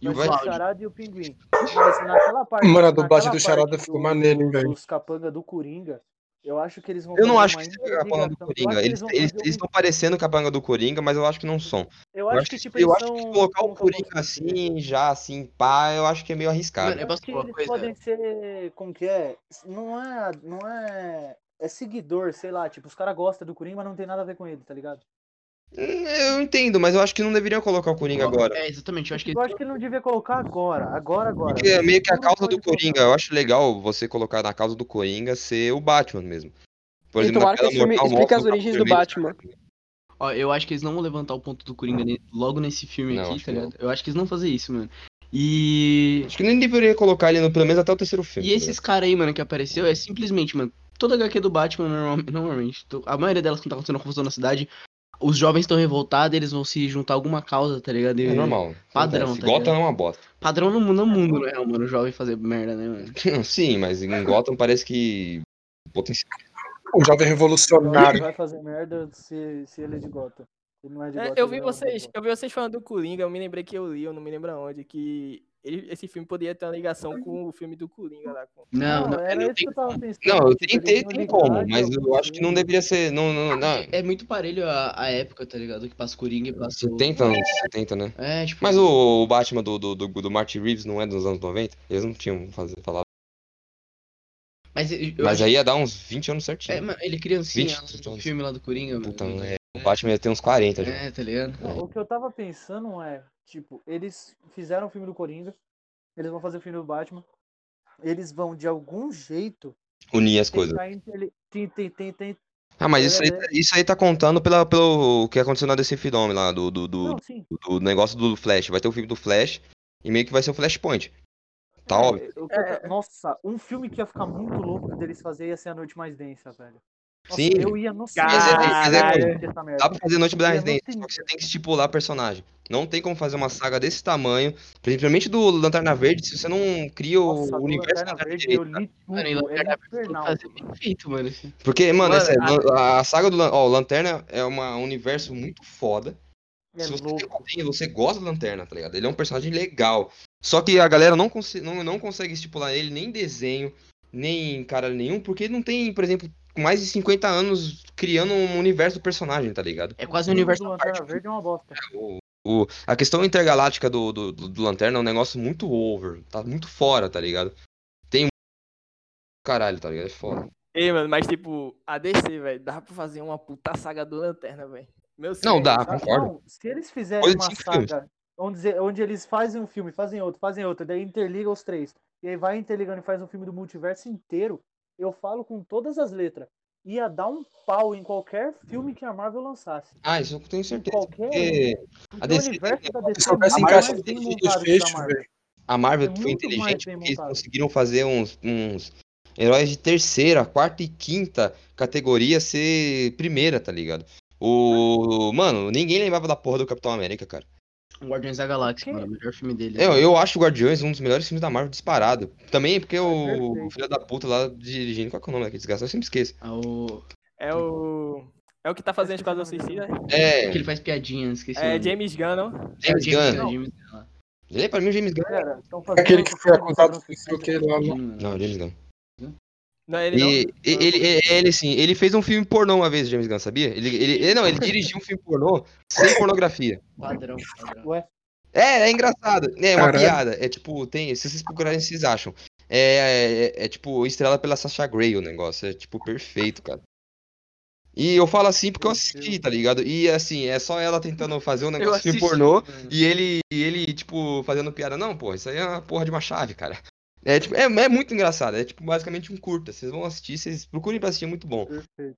E o Vai o Charada e o Pinguim. Mas naquela parte. Mano, a dublagem do Charada ficou maneiro, hein, velho? Dos capanga do Coringa, eu acho que eles vão Eu não acho que seja capanga do Coringa. Eles vão eles um- estão parecendo capanga do Coringa, mas eu acho que não são. Eu Eu acho acho que, tipo, eu eles acho que são- colocar o que eu posso Coringa dizer? assim, já assim, pá, eu acho que é meio arriscado. Mano, eu acho que eles coisa? podem ser. Como que é? Não é. Não é. É seguidor, sei lá. Tipo, os caras gostam do Coringa, mas não tem nada a ver com ele, tá ligado? Eu entendo, mas eu acho que não deveriam colocar o Coringa agora. É, exatamente. Eu acho que Eu acho que ele não devia colocar agora. Agora, agora. Porque é meio que a causa do Coringa. Eu acho legal você colocar na causa do Coringa ser o Batman mesmo. Por E exemplo, tomara que esse filme Mortal explique as origens do. Batman. Ó, eu acho que eles não vão levantar o ponto do Coringa logo nesse filme Não, aqui, tá ligado? Eu acho que eles não vão fazer isso, mano. E. Acho que nem deveria colocar ele no, pelo menos até o terceiro filme. E esses caras aí, mano, que apareceu, é simplesmente, mano, toda HQ do Batman, normal- normalmente, a maioria delas, quando tá acontecendo uma confusão na cidade, os jovens estão revoltados, eles vão se juntar a alguma causa, tá ligado? E- É normal. Padrão, Acontece. tá Gotham ligado? é uma bosta. Padrão no, no mundo, não é, mano, o jovem fazer merda, né, mano? Sim, mas em Gotham parece que. Potencial. O jovem Ele revolucionário. vai fazer merda se, se ele é de Gotham. Ele não é de É, Gotham. eu vi ele é vocês, eu vi vocês falando do Coringa, eu me lembrei que eu li, eu não me lembro aonde, que ele- esse filme poderia ter uma ligação com o filme do Coringa lá. Com... Não, não, era não isso tem que eu tava pensando. Não, eu tipo, tentei, tem ligar como, mas eu acho que não filme. deveria ser. Não, não, não. É muito parelho a, a época, tá ligado? Que passa o Coringa e passa o... 70 anos, 70, né? É, tipo... Mas o, o Batman do, do, do, do Marty Reeves não é dos anos 90? Eles não tinham fazer, falado. Mas, eu, Mas aí ia dar uns 20 anos certinho. É, ele criancinha 20 lá no anos. filme lá do Coringa, mano. Puta, é, o Batman ia ter uns 40 já. É, tá ligado? O que eu tava pensando é, tipo, eles fizeram o filme do Coringa, eles vão fazer o filme do Batman, eles vão de algum jeito Unir as coisas. tentar intele- tem- tem- tem- tem- Ah, mas isso aí, É. isso aí tá contando pela, pelo que aconteceu na DC Fidome lá, do, do, do, do negócio do Flash. Vai ter o filme do Flash e meio que vai ser o Flashpoint. Tá É, óbvio. Nossa, um filme que ia ficar muito louco deles fazer ia ser A Noite Mais Densa, velho. Nossa, Sim. eu ia no é- é Caralho, essa. Dá pra fazer Noite da Residência, só que você tem que estipular personagem. Não tem como fazer uma saga desse tamanho, principalmente do Lanterna Verde, se você não cria o Nossa, do universo Lanterna Lanterna Verde, Verde. eu li tudo, Mano, e é Lanterna Verde bem feito, mano. assim. Porque, mano, é Mano, sério, a- a, a saga do ó, o Lanterna é uma- um universo muito foda. É se você tem louco. você gosta do Lanterna, tá ligado? Ele é um personagem legal. Só que a galera não, conse- não, não consegue estipular ele nem em desenho, nem em cara nenhum, porque ele não tem, por exemplo, mais de 50 anos criando um universo do personagem, tá ligado? É quase O um universo do. Lanterna Verde é uma bosta. O, o- a questão intergaláctica do, do, do, do Lanterna é um negócio muito over, tá muito fora, tá ligado? caralho, tá ligado? É foda. Ei, mano, mas tipo, a DC, velho, dá pra fazer uma puta saga do Lanterna, velho. Meu Não, dá, sabe? concordo. Não, se eles fizerem Coisa uma filmes. saga onde, onde eles fazem um filme, fazem outro, fazem outro, daí interliga os três, e aí vai interligando e faz um filme do multiverso inteiro, eu falo com todas as letras. Ia dar um pau em qualquer filme que a Marvel lançasse. Ah, isso eu tenho Em certeza. qualquer. Porque a o DC universo da DC é muito encaixar mais bem os montado que o da fechos, Marvel. a Marvel É foi inteligente porque eles conseguiram fazer uns, uns heróis de terceira, quarta e quinta categoria ser primeira, tá ligado? O. Mano, ninguém lembrava da porra do Capitão América, cara. Guardiões da Galáxia, mano. O melhor filme dele. Eu, eu acho o Guardiões um dos melhores filmes da Marvel disparado. Também porque o, filho da puta lá dirigindo. Qual é o nome daquele desgraçado? Eu sempre esqueço. Ah, o... É o. É o que tá fazendo Esquadrão. Suicida? É, Que ele faz piadinhas, esqueci É. James Gunn, não? James É, Gunn. Gunn, James Gunn. lá. Ele é pra mim o James Gunn. Fazendo Aquele que foi acusado de não sei o que lá. no- Não, Não, James Gunn. Não, ele não. E, ele, ele, ele, assim, ele fez um filme pornô uma vez, o James Gunn, sabia? Ele, ele, ele- não, ele dirigiu um filme pornô sem pornografia. Padrão, padrão. Ué, É, é engraçado. É uma Caralho. piada. É tipo, tem. Se vocês procurarem, vocês acham. É, é, é, tipo, estrela pela Sasha Grey o negócio. É tipo, perfeito, cara. E eu falo assim porque eu assisti, tá ligado? E assim, é só ela tentando fazer um negócio de pornô mano. e ele, e ele, tipo, fazendo piada. Não, pô, isso aí é uma porra de uma chave, cara. É, tipo, é, é muito engraçado. É tipo, basicamente um curta. Vocês vão assistir, vocês procurem pra assistir, é muito bom. perfeito.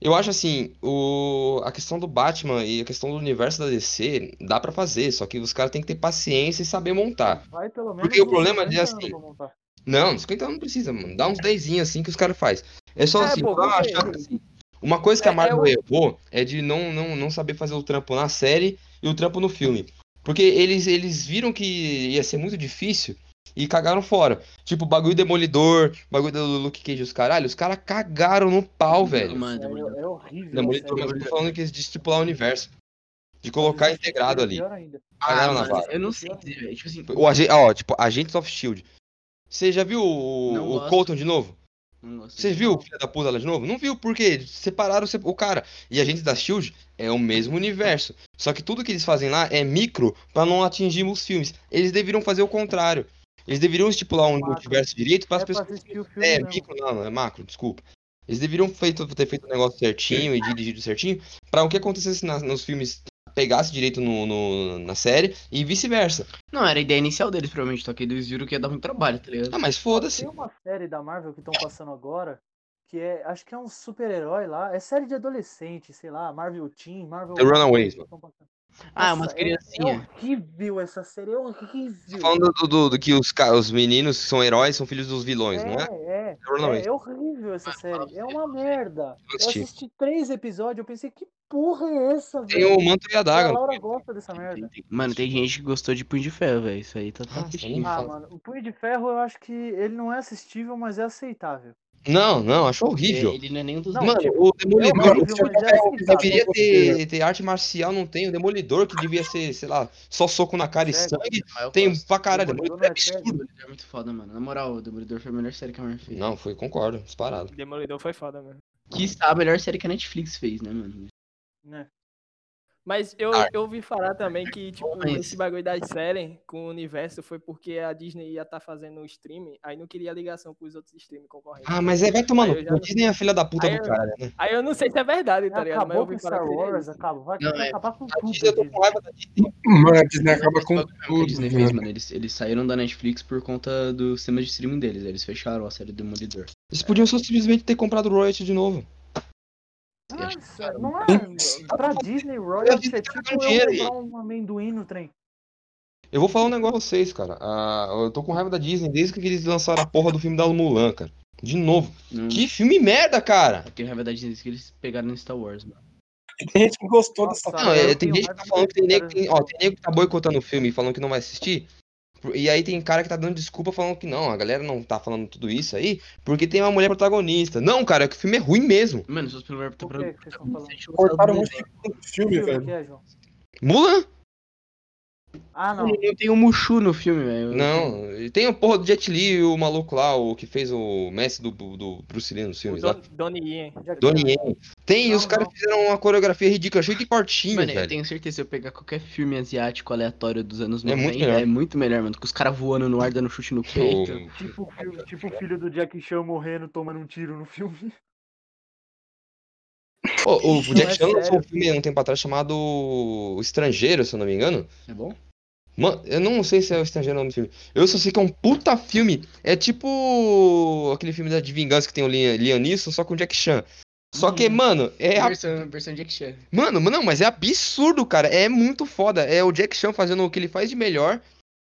Eu acho assim, o... a questão do Batman e a questão do universo da DC dá pra fazer, só que os caras têm que ter paciência e saber montar. Vai pelo menos Porque o problema é 50 assim. Não, 50 não precisa, mano. Dá uns 10 assim que os caras fazem. É só É, assim, pô, ah, assim. Uma coisa que a É- é Marvel o- errou é de não, não, não saber fazer o trampo na série e o trampo no filme. Porque eles, eles viram que ia ser muito difícil e cagaram fora. Tipo, bagulho Demolidor, bagulho do Luke Cage, os caralho, os caras cagaram no pau, velho. Mano, É, Demolidor. é horrível. Demolidor, a mas eu tô falando que de estipular o universo. De colocar integrado É ali. Cagaram Ah, na vara. eu não sei dizer, velho. Tipo assim, O agente, ó, tipo, Agentes of Shield. Você já viu o, o. Colton de novo? não gosto. Você viu o filho da puta lá de novo? Não viu, por quê? Separaram o cara. E Agentes da Shield é o mesmo universo. Só que tudo que eles fazem lá é micro pra não atingir os filmes. Eles deveriam fazer o contrário. Eles deveriam estipular um Macro. universo direito para as É pessoas. É, mesmo. micro, não, não é macro, desculpa. Eles deveriam feito, ter feito o negócio certinho e dirigido certinho pra o que acontecesse na- nos filmes pegasse direito no, no- na série e vice-versa. Não, era a ideia inicial deles, provavelmente. Só que eles viram que ia dar muito trabalho, tá ligado? Ah, mas foda-se. Tem uma série da Marvel que estão passando agora, que é, acho que é um super-herói lá, é série de adolescente, sei lá, Marvel Teen, Marvel... The Runaways, passando. Ah, Nossa, umas é- criancinhas. É horrível essa série, é horrível. Falando do, do- do que os, os meninos que são heróis são filhos dos vilões, não é? É, é, é horrível essa série, é uma merda. Eu assisti. assisti três episódios, eu pensei, que porra é essa, Tem velho? o manto e a A adaga. Laura gosta dessa merda. Mano, tem gente que gostou de Punho de Ferro, velho. Isso aí tá Ah, fala. mano, o Punho de Ferro eu acho que ele não é assistível, mas é aceitável. Não, não, acho horrível. Ele não é nenhum dos Não, Mano, tipo, o Demolidor é horrível, é deveria ter, ter arte marcial, não tem. O Demolidor que devia ser, sei lá, só soco na cara e Sério? sangue. Tem gosto. pra caralho. Demolidor Demolidor é é absurdo. Demolidor é muito foda, mano. Na moral, o Demolidor foi a melhor série que a Marvel fez. Não, foi, concordo, disparado. Demolidor foi foda mesmo. Que está a melhor série que a Netflix fez, né, mano? Né? Mas eu, Ah. eu ouvi falar também que, tipo, esse bagulho das séries com o universo foi porque a Disney ia estar fazendo o streaming, aí não queria ligação com os outros streaming concorrentes. Ah, mas é, vai tomando. Não- Disney é a filha da puta Aí do eu- cara, né? Aí eu não sei se é verdade, tá ligado? Mas eu Acabou com ouvi falar Star que seria Wars, isso. acaba, vai, Não, é- acabar com A tudo. Disney, eu tô com raiva da Disney. Mano, a Disney acaba com que a tudo. Disney fez, mano. mano. Eles, eles saíram da Netflix por conta do sistema de streaming deles. Eles fecharam a série do Demolidor. Eles podiam só simplesmente ter comprado o Royalty de novo. Nossa, não é. Pra Disney, Royalty é tipo eu dinheiro aí. comprar um amendoim no trem. Eu vou falar um negócio pra vocês, cara. Ah, eu tô com raiva da Disney desde que eles lançaram a porra do filme da Mulan, cara. De novo. Não, Que filme merda, cara! Eu tenho raiva da Disney que eles pegaram no Star Wars, mano. Tem gente que gostou Nossa, dessa Não, é, tem gente que tá falando que tem nego, tem, ó, tem nego que tá boicotando o filme e falando que não vai assistir. E aí tem cara que tá dando desculpa falando que não, a galera não tá falando tudo isso aí porque tem uma mulher protagonista. Não, cara, é que o filme é ruim mesmo. Mano, se fosse falando? Cortaram de filme, velho. é, João? Mulan? Ah, não. Não tem o Mushu no filme, velho. Não, tem a porra do Jet Li e o maluco lá, o que fez o mestre do, do Bruce Lee nos O filmes lá. Don, Donnie Yen. Donnie. Yen. Tem, e Não, os caras fizeram uma coreografia ridícula, cheio de cortinhos, Mano, eu velho. tenho certeza se eu pegar qualquer filme asiático aleatório dos anos É 90, muito melhor. é muito melhor, mano. Com os caras voando no ar, dando chute no peito. Tipo, tipo o filho do Jack Chan morrendo, tomando um tiro no filme. O, o Não, Jack é Chan lançou um filme há um tempo atrás chamado O Estrangeiro, se eu não me engano. É bom? Mano, eu não sei se é o Estrangeiro o nome do filme. Eu só sei que é um puta filme. É tipo aquele filme da de vingança que tem o Liam, Neeson, só com o Jack Chan. Só que, Hum. mano, é. a- Versão, versão Jack Chan. Mano, não, mas é absurdo, cara. É muito foda. É o Jack Chan fazendo o que ele faz de melhor.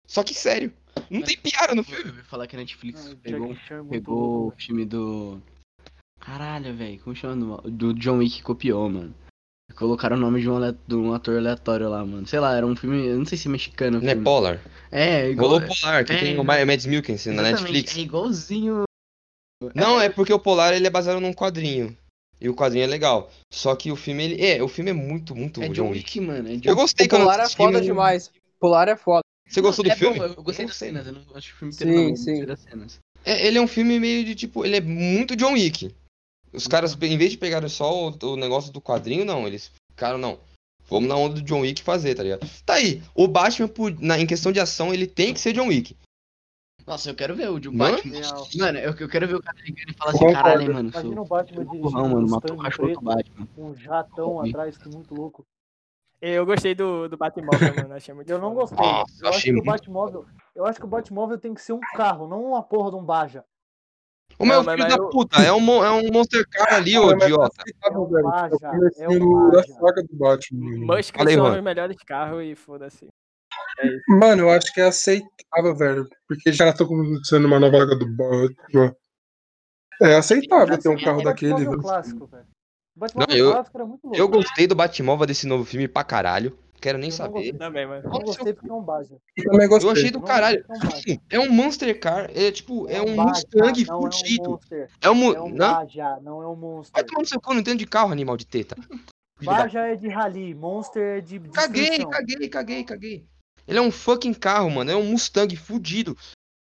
Só que sério. Não tem piada no Eu filme. ouvi falar que a Netflix Ah, pegou, é pegou o filme do. Caralho, velho. Como chama? Do- Do John Wick copiou, mano. Colocaram o nome de um, de um ator aleatório lá, mano. Sei lá, era um filme. Eu não sei se é mexicano. o Não é filme. Polar. É, igual. Rolou Polar, que é, tem o é. Ma- Mads Mikkelsen na Netflix. É igualzinho. Não, é porque o Polar ele é baseado num quadrinho. E o quadrinho é legal. Só que o filme, ele. É, o filme é muito, muito É John Wick, mano. É John... Eu gostei O quando Polar é foda mas- demais. Polar é foda. Você gostou do é filme? Bom, eu gostei Eu das cenas, eu não acho o filme Sim, inteiro, não, eu sim. das cenas. É, ele é um filme meio de tipo. Ele é muito John Wick. Os caras, em vez de pegarem só o, o negócio do quadrinho, não. Eles ficaram, não. Vamos na onda do John Wick fazer, tá ligado? Tá aí. O Batman, por- na- em questão de ação, ele tem que ser John Wick. Nossa, eu quero ver o de um Mano? Batman. Mano, eu, eu quero ver o cara ligando e falar assim, concordo. caralho, hein, mano. Imagina Sou o Batman burrão, mano. um Matou o cachorro do Batman. com um jatão atrás, que muito louco. Eu gostei do, do Batmóvel, mano. Achei muito Eu não gostei. Nossa, eu acho achei que o muito Batmóvel. Eu acho que o Batmóvel tem que ser um carro, não uma porra de um Baja. O meu filho da eu- puta, é um, é um Monster Car ali, ô idiota. aceitável, É um velho. É o Baja, é do- saga Batman. mano. Musk Fala aí, são os melhores carros e foda-se. Mano, eu acho que é aceitável, velho. Porque já tô começando uma nova saga do Batman. É aceitável ter um carro o daquele. Velho. clássico, velho. O Batmóvel Não, eu- clássico era muito louco. Eu gostei do Batmóvel desse novo filme pra caralho. Quero nem Eu não saber. gostei. Também, mano. Eu não gostei porque é um Baja. Eu Eu achei do Não caralho. é um. É um Monster Car, é tipo, é um Mustang não é um fudido. Monster. É um. mu- É um Não? Baja, não é um Vai Monster. tomar no seu cu, não entendo de carro, animal de teta. Baja é de rally, Monster é de Caguei, caguei, caguei, caguei. Ele é um fucking carro, mano. É um Mustang fudido.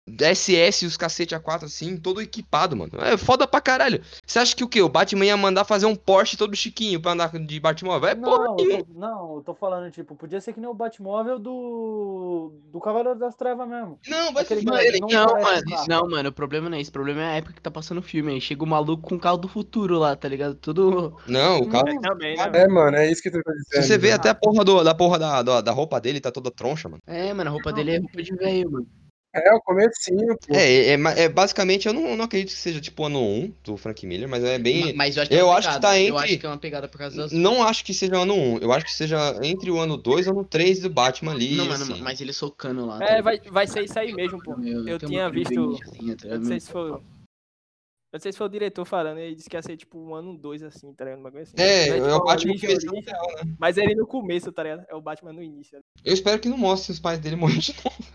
SS e os cacete A4 assim, todo equipado, mano. É foda pra caralho. Você acha que o quê? O Batman ia mandar fazer um Porsche todo chiquinho pra andar de Batmóvel? É porra Não, nenhuma. eu tô, não, eu tô falando, tipo, podia ser que nem o Batmóvel do. do Cavaleiro das Trevas mesmo. Não, vai Aquele se cara fuder. que ele. não Não, mano, carro. não, mano, o problema não é esse. O problema é a época que tá passando o filme aí. Chega o maluco com o carro do futuro lá, tá ligado? Tudo. Não, o carro. É, também, né? É, mano, é isso que tu tá dizendo. você vê até a porra, do, da, porra da, da, da roupa dele, tá toda troncha, mano. É, mano, a roupa dele é roupa de velho, mano. É, o comecinho, pô. É, é, ma- é basicamente, eu não, não acredito que seja tipo ano 1 do Frank Miller, mas é bem. Mas eu acho que, é eu uma acho que tá Eu entre- acho que é uma pegada por causa das. Não acho que seja ano 1, eu acho que seja entre o ano 2 e o ano 3 do Batman ali. Não, mano, assim. mas ele socando lá. tá É, ligado? vai, vai ser isso aí mesmo, pô. Meu, Eu tinha visto- tá Eu não sei se foi. Eu não sei se foi o diretor falando, ele disse que ia ser tipo um ano 2 assim, tá ligado? Um bagulho assim. É, é tipo, o a Batman começando origem, dela, né? Mas ele no começo, tá ligado? É o Batman no início. Eu espero que não mostre os pais dele morrendo de novo.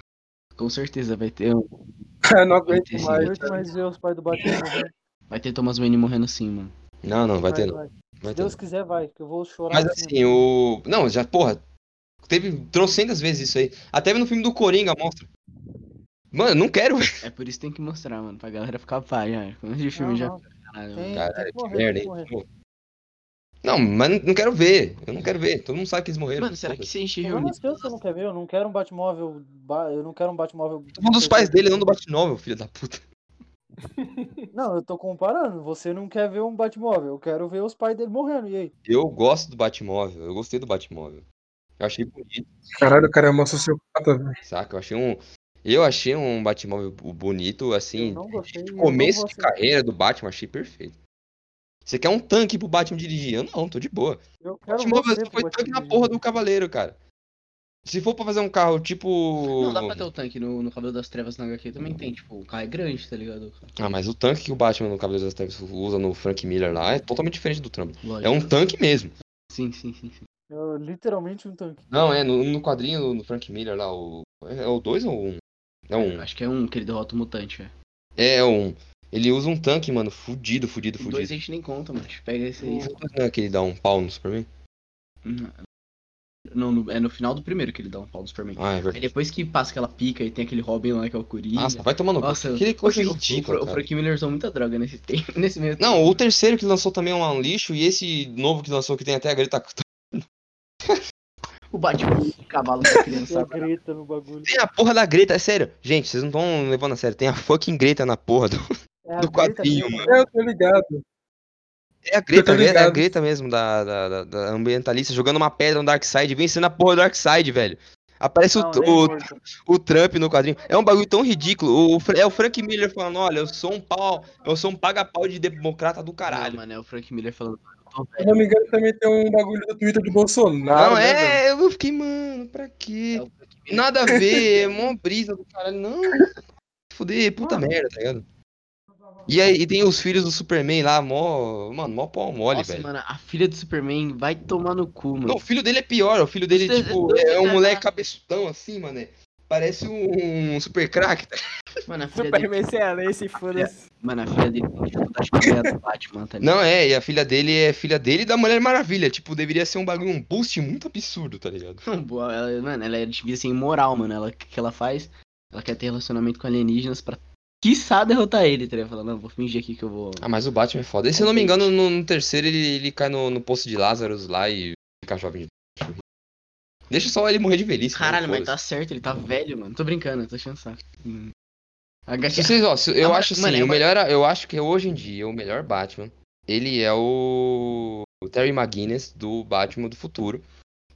Com certeza vai ter, um- Eu não aguento mais. Eu mais ver os pais do Batman morrendo. vai ter Thomas Wayne morrendo sim, mano. Não, não, vai ter não. vai. Vai Se ter Deus não. quiser, vai, que eu vou chorar. Mas assim, assim, o. Não, já, porra. Teve trocentas vezes isso aí. Até no filme do Coringa mostra. Mano, não quero. É por isso que tem que mostrar, mano, pra galera ficar pá, já. Quando de filme Não, já. não. Caralho, Tem, mano. tem que que morrer, merda, que hein? Não, mas não- quero ver. Eu não quero ver. Todo mundo sabe que eles morreram. Mano, será que se a gente Problema reunir. seu que você não quer ver, eu não quero um Batmóvel. ba- Eu não quero um Batmóvel. Tô falando dos pais dele, não do Batmóvel, filho da puta. Não, eu tô comparando. Você não quer ver um Batmóvel, eu quero ver os pais dele morrendo. E aí? Eu gosto do Batmóvel. Eu gostei do Batmóvel. Eu achei bonito, Caralho, o cara é uma sociopata, velho. saca? Eu achei um. Eu achei um Batmóvel bonito, assim. Eu não gostei. de começo de carreira do Batman, achei perfeito. Você quer um tanque pro Batman dirigir? Eu não, tô de boa. Eu quero Batmóvel você foi tanque na Batman porra do Cavaleiro, cara. Se for pra fazer um carro tipo. Não, dá pra ter o tanque no, no Cabelo das Trevas na HQ também tem, tipo, o carro é grande, tá ligado? Ah, mas o tanque que o Batman no Cavaleiro das Trevas usa no Frank Miller lá é totalmente diferente do Trump. Lógico. É um tanque mesmo. Sim, sim, sim, sim. Eu, literalmente um tanque. Não, é, no, no quadrinho do Frank Miller lá, o. É o 2 ou o 1? Um? É um. Acho que é um que ele derrota o mutante, velho. É um. Ele usa um tanque, mano, fudido, fudido, O dois fudido. a gente nem conta, mano. A gente pega esse aí. Não é que ele dá um pau no Superman? Não, no- é no final do primeiro que ele dá um pau no Superman. Ah, é Aí verdade. depois que passa aquela pica e tem aquele Robin lá que é o Coringa. Nossa, vai tomando Nossa, Que coisa o- ridícula, O, o. Frank Miller usou muita droga nesse tempo, nesse meio Não, o terceiro que lançou também é um lixo, e esse novo que lançou que tem até a Greta. O Batman de cavalo da E a criança. Greta no bagulho. Tem a porra da Greta, é sério. Gente, vocês não estão levando a sério. Tem a fucking Greta na porra do. É do Greta quadrinho, mesmo. mano. É, eu tô ligado. É a Greta, é a. Greta mesmo, da, da, da- da ambientalista, jogando uma pedra no Darkseid, vencendo a porra do Darkseid, velho. Aparece o, Não, o, morto. o Trump no quadrinho. É um bagulho tão ridículo. O, o é o Frank Miller falando, olha, eu sou um pau, eu sou um paga-pau de democrata do Caralho, caralho. mano, é o Frank Miller falando. "Eu tô Se velho". não me engano, também tem um bagulho do Twitter do Bolsonaro. Não, né, velho? é, eu fiquei, mano, pra quê? É o. Nada a ver, é mó brisa do caralho. Não, fuder, puta merda, tá ligado? E aí, e tem os filhos do Superman lá, mó. Mano, mó pau mole, Nossa, velho. mano, a filha do Superman vai tomar no cu, mano. Não, o filho dele é pior, o filho dele, Você- tipo, você- é um moleque cabeçudão assim, mano. Parece um super craque. tá? Mano, a filha dele. Superman cearense, foda-se. Mano, a filha dele a mulher do Batman, tá ligado? Não, é, e a filha dele é filha dele e da Mulher Maravilha. Tipo, deveria ser um bagulho, um boost muito absurdo, tá ligado? Não, boa, ela, mano, ela é devia ser imoral, mano. Ela, o que que ela faz? Ela quer ter relacionamento com alienígenas pra, quiçá, derrotar ele, tá ligado? Fala, não, vou fingir aqui que eu vou... Ah, mas o Batman é foda. E se eu não me engano, no, no terceiro ele, ele cai no, no poço de Lazarus lá e fica jovem de. Deixa só ele morrer de velhice. Caralho, mano, mas tá certo, ele tá velho, mano. Tô brincando, tô achando saco. Hum. Gatinha... vocês, ó, eu Ah, acho assim, mano, é o uma- melhor, eu acho que hoje em dia o melhor Batman, ele é o, o Terry McGuinness do Batman do futuro.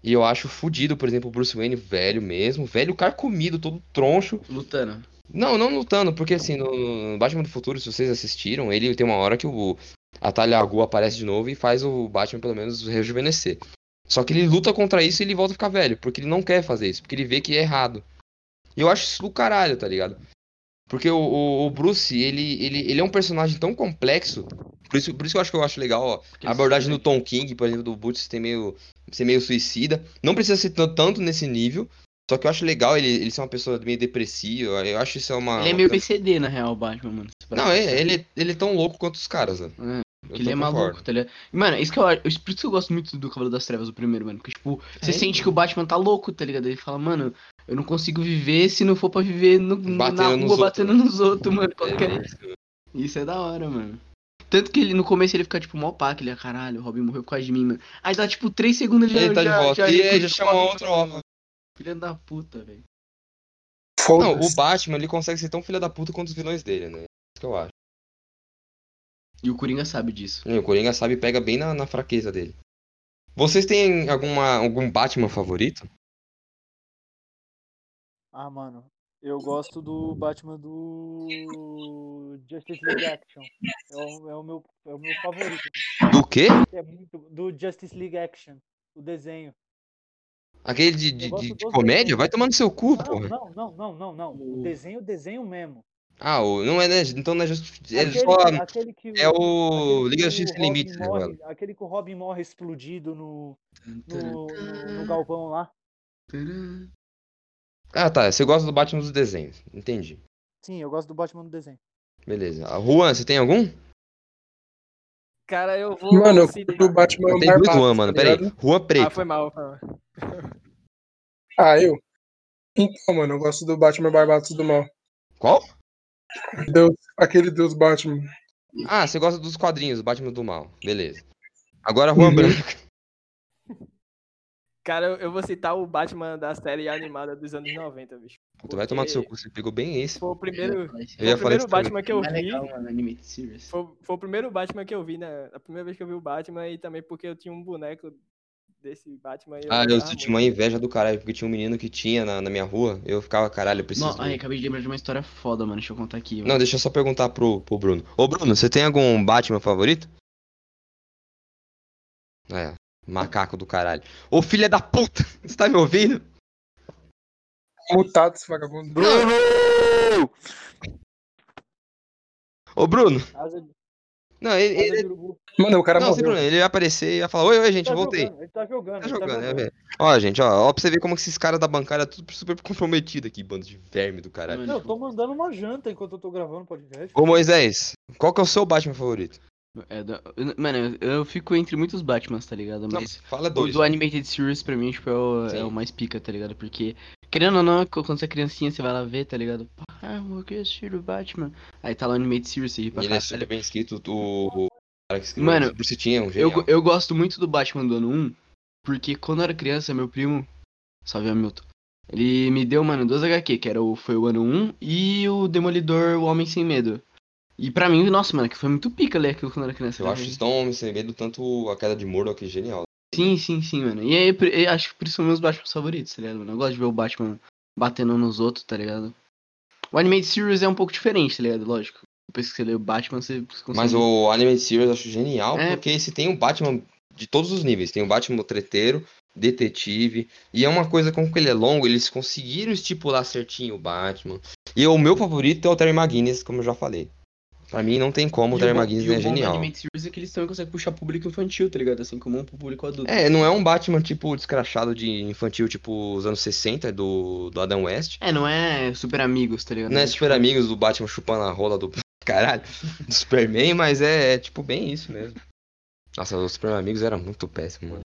E eu acho fudido, por exemplo, o Bruce Wayne velho mesmo, velho carcomido, todo troncho. Lutando. Não, não lutando, porque assim, no, Batman do futuro, se vocês assistiram, ele tem uma hora que o a Talia Al Ghul aparece de novo e faz o Batman pelo menos rejuvenescer. Só que ele luta contra isso e ele volta a ficar velho, porque ele não quer fazer isso, porque ele vê que é errado. E eu acho isso do caralho, tá ligado? Porque o, o, o Bruce, ele, ele, ele é um personagem tão complexo. Por isso, por isso que eu acho que eu acho legal, ó, a abordagem do Tom King, por exemplo, do Butch ter meio, ser meio suicida. Não precisa ser tan- tanto nesse nível. Só que eu acho legal ele, ele ser uma pessoa meio depressiva. Eu acho isso é uma. Ele é meio PCD, na real, o Batman, mano. Não, é, ele, ele é tão louco quanto os caras, né? É, ele é concordo. maluco, tá ligado? E, Mano, isso que eu acho. Por isso que eu gosto muito do Cavaleiro das Trevas, o primeiro, mano. Porque, tipo, você É. sente que o Batman tá louco, tá ligado? Ele fala, mano, eu não consigo viver se não for pra viver no, Batendo na nos rua batendo outros. nos outros, mano. Qualquer... É isso. Isso é da hora, mano. Tanto que ele, no começo ele fica, tipo, mó pá, que ele é caralho, o Robin morreu por causa de mim, mano. Aí dá, tipo, 3 segundos ele já, Ele tá de já, volta. já, e aí recruta já o chama outro. Filha da puta, velho. Não, o. Batman, ele consegue ser tão filho da puta quanto os vilões dele, né? Isso que eu acho. E o Coringa sabe disso. E o Coringa sabe e pega bem na, na fraqueza dele. Vocês têm alguma, algum Batman favorito? Ah, mano. Eu gosto do Batman do Justice League Action. É o, é o meu, é o meu favorito. Do quê? É muito, do Justice League Action. O desenho. Aquele de, de, de- de dos comédia? desenhos. Vai tomar no seu cu, Não, porra. não, não, não, não, não. O desenho, desenho mesmo. Ah, o, não é, né? Então não é justo. É, Aquele, só, aquele que é o Liga da que Justiça o Sem Robin Limites, né, morre-? Aquele que o Robin morre explodido no, no, no, no galpão lá. Ah, tá. Você gosta do Batman dos desenhos. Entendi. Sim, eu gosto do Batman do desenho. Beleza. A Juan, você tem algum? Cara, eu vou. Mano, eu curto o Batman Eu tenho Juan, mano. tá Pera aí. Juan Ah, Preto. foi mal, foi mal. Ah, eu? Então, mano, eu gosto do Batman Barbados do Mal. Qual? Deus, aquele Deus Batman. Ah, você gosta dos quadrinhos, Batman do Mal. Beleza. Agora Juan Uhum. Branco. Cara, eu, eu vou citar o Batman da série animada dos anos 90, bicho. Tu vai tomar no seu cu, você pegou bem esse. Foi o primeiro, Eu foi ia o primeiro. Batman que eu Mais vi. legal, mano, Animated Series. Foi, foi o primeiro Batman que eu vi, né? A primeira vez que eu vi o Batman e também porque eu tinha um boneco desse Batman. E Ah, eu tinha uma inveja do caralho, porque tinha um menino que tinha na, na minha rua. Eu ficava, caralho, eu preciso. Não, ai, acabei de lembrar de uma história foda, mano. Deixa eu contar aqui. Não, deixa eu só perguntar pro, pro Bruno. Ô, Bruno, você tem algum Batman favorito? É, macaco do caralho. Ô, filha da puta! Você tá me ouvindo? Mutado esse vagabundo. Ô, Bruno! Asa de, Não, ele. ele-. Mano, o cara não, morreu. problema, ele ia aparecer e ia falar: Oi, oi, gente, Tá eu voltei. jogando, ele tá jogando, Tá ele tá jogando, né, jogando. velho? Ó, gente, ó, ó, pra você ver como que esses caras da bancada é tudo super comprometido aqui, bando de verme do caralho. Mano, Não, eu tô mandando uma janta enquanto eu tô gravando o podcast. Ô, Moisés, qual que é o seu Batman favorito? É da- Mano, eu, fico entre muitos Batmans, tá ligado? Não, Mas fala o dois. do Animated Series pra mim, tipo, é o, é o mais pica, tá ligado? Porque, querendo ou não, quando você é criancinha, você vai lá ver, tá ligado? Ah, eu quero assistir o Batman. Aí tá lá o Animated Series, você ri pra Ele é bem escrito. O, o cara que escreveu Mano, Bruce tinha um Eu, genial. eu gosto muito do Batman do ano 1, porque quando eu era criança, meu primo, salve Hamilton, ele me deu, mano, duas HQ, que era o, foi o ano 1 e o Demolidor, o Homem Sem Medo. E pra mim, nossa, mano, que foi muito pica ler aquilo quando era criança. Eu né? acho Stone sem medo tanto a queda de Murdoch genial. Sim, sim, sim, mano. E aí, eu acho que por isso são meus Batman favoritos, tá ligado, mano? Eu gosto de ver o Batman batendo nos outros, tá ligado? O Animated Series é um pouco diferente, tá ligado? Lógico. Depois que você lê o Batman, você consegue... Mas o Animated Series eu acho genial, É. porque esse tem o Batman de todos os níveis. Tem o Batman treteiro, detetive, e é uma coisa como que ele é longo, eles conseguiram estipular certinho o Batman. E o meu favorito é o Terry McGuinness, como eu já falei. Pra mim não tem como, o Terry o é genial. Animated Series é que eles também conseguem puxar público infantil, tá ligado? Assim como um público adulto. É, não é um Batman tipo descrachado de infantil, tipo os anos 60 do, do Adam West. É, não é super amigos, tá ligado? Não é Tipo, super amigos do Batman chupando a rola do caralho, do Superman, mas é, é, tipo bem isso mesmo. Nossa, os Super Amigos era muito péssimo, mano.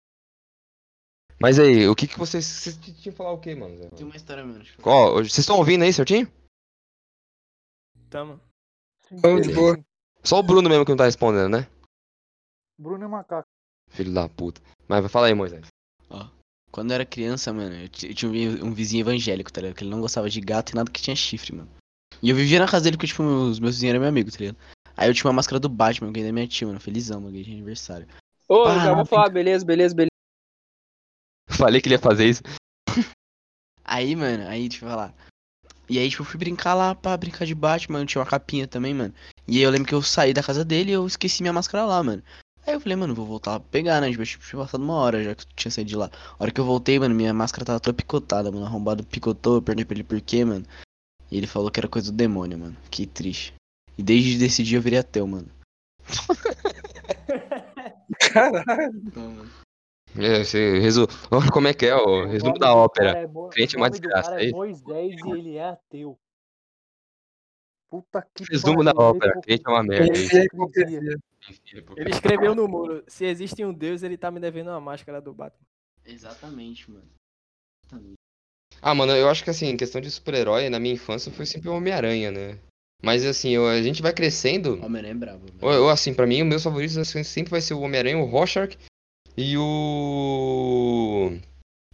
Mas aí, o que que vocês. Vocês tinham que falar o que, mano? Tem uma história menos. Hoje- vocês estão ouvindo aí certinho? Tamo. Tamo de boa. Só o Bruno mesmo que não tá respondendo, né? Bruno é macaco. Filho da puta. Mas vai falar aí, Moisés. Quando eu era criança, mano, eu, eu tinha um vi- vizinho evangélico, tá ligado? Que ele não gostava de gato e nada que tinha chifre, mano. E eu vivia na casa dele porque, tipo, os meus vizinhos eram meu amigo, tá ligado? Aí eu tinha uma máscara do Batman, ganhei da minha tia, mano. Felizão, mano, ganhei de aniversário. Ô, Ah, já vou falar, beleza, beleza, beleza. Falei que ele ia fazer isso. Aí, mano, aí, deixa eu falar. E aí, tipo, eu fui brincar lá pra brincar de Batman, tinha uma capinha também, mano. E aí eu lembro que eu saí da casa dele e eu esqueci minha máscara lá, mano. Aí eu falei, mano, vou voltar lá pra pegar, né? Tipo, tinha passado uma hora já que eu tinha saído de lá. A hora que eu voltei, mano, minha máscara tava toda picotada, mano. Arrombado picotou, eu perguntei pra ele por quê, mano. E ele falou que era coisa do demônio, mano. Que triste. E desde esse dia eu virei ateu, mano. Caralho. Então, mano. É, você resu... Como é que é o resumo da ópera. é Mo- Crente é o uma desgraça, é é? Moisés e ele é ateu. Puta que Resumo da ópera. Crente é uma merda. É hipocrisia. Ele escreveu no muro: se existe um Deus, ele tá me devendo uma máscara do Batman. Exatamente, mano. Exatamente. Ah, mano, eu acho que assim, questão de super-herói, na minha infância foi sempre o Homem-Aranha, né? Mas assim, eu- a gente vai crescendo. Homem-Aranha é brabo. velho. Ou, ou, assim, pra mim, os meus favoritos assim, sempre vai ser o Homem-Aranha, o Rorschach e o.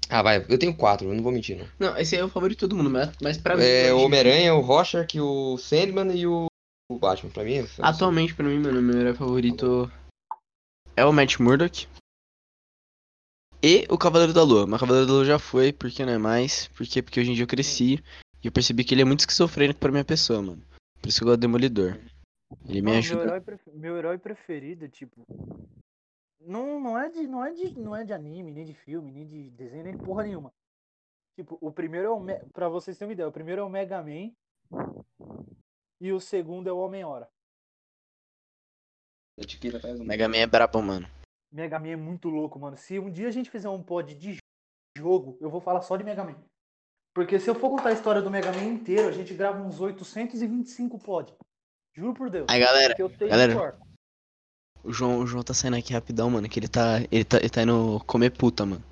Ah, vai, eu tenho quatro, eu não vou mentir, não. Não, esse aí é o favorito de todo mundo, mas, mas pra mim. É o Homem-Aranha, o Rorschach, o Sandman e o, o Batman. Pra mim, é- Atualmente, pra mim, mano, meu herói favorito é o Matt Murdock. E o Cavaleiro da Lua. Mas o Cavaleiro da Lua já foi, porque não é mais. Por quê? Porque hoje em dia eu cresci e eu percebi que ele é muito esquizofrênico pra minha pessoa, mano. Por isso que eu gosto do Demolidor. Ele me ajuda. meu herói preferido, tipo. Não, não, é de, não, é de, não é de anime, nem de filme, nem de desenho, nem de porra nenhuma. Tipo, o primeiro é o. Me- Pra vocês terem uma ideia, o primeiro é o Mega Man. E o segundo é o Homem-Hora. Mega Man é brabo, mano. Mega Man é muito louco, mano. Se um dia a gente fizer um pod de jogo, eu vou falar só de Mega Man. Porque se eu for contar a história do Mega Man inteiro, a gente grava uns 825 pod. Juro por Deus. Aí, galera, Porque eu tenho galera. O João, o João tá saindo aqui rapidão, mano, que ele tá, ele tá, ele tá indo comer puta, mano.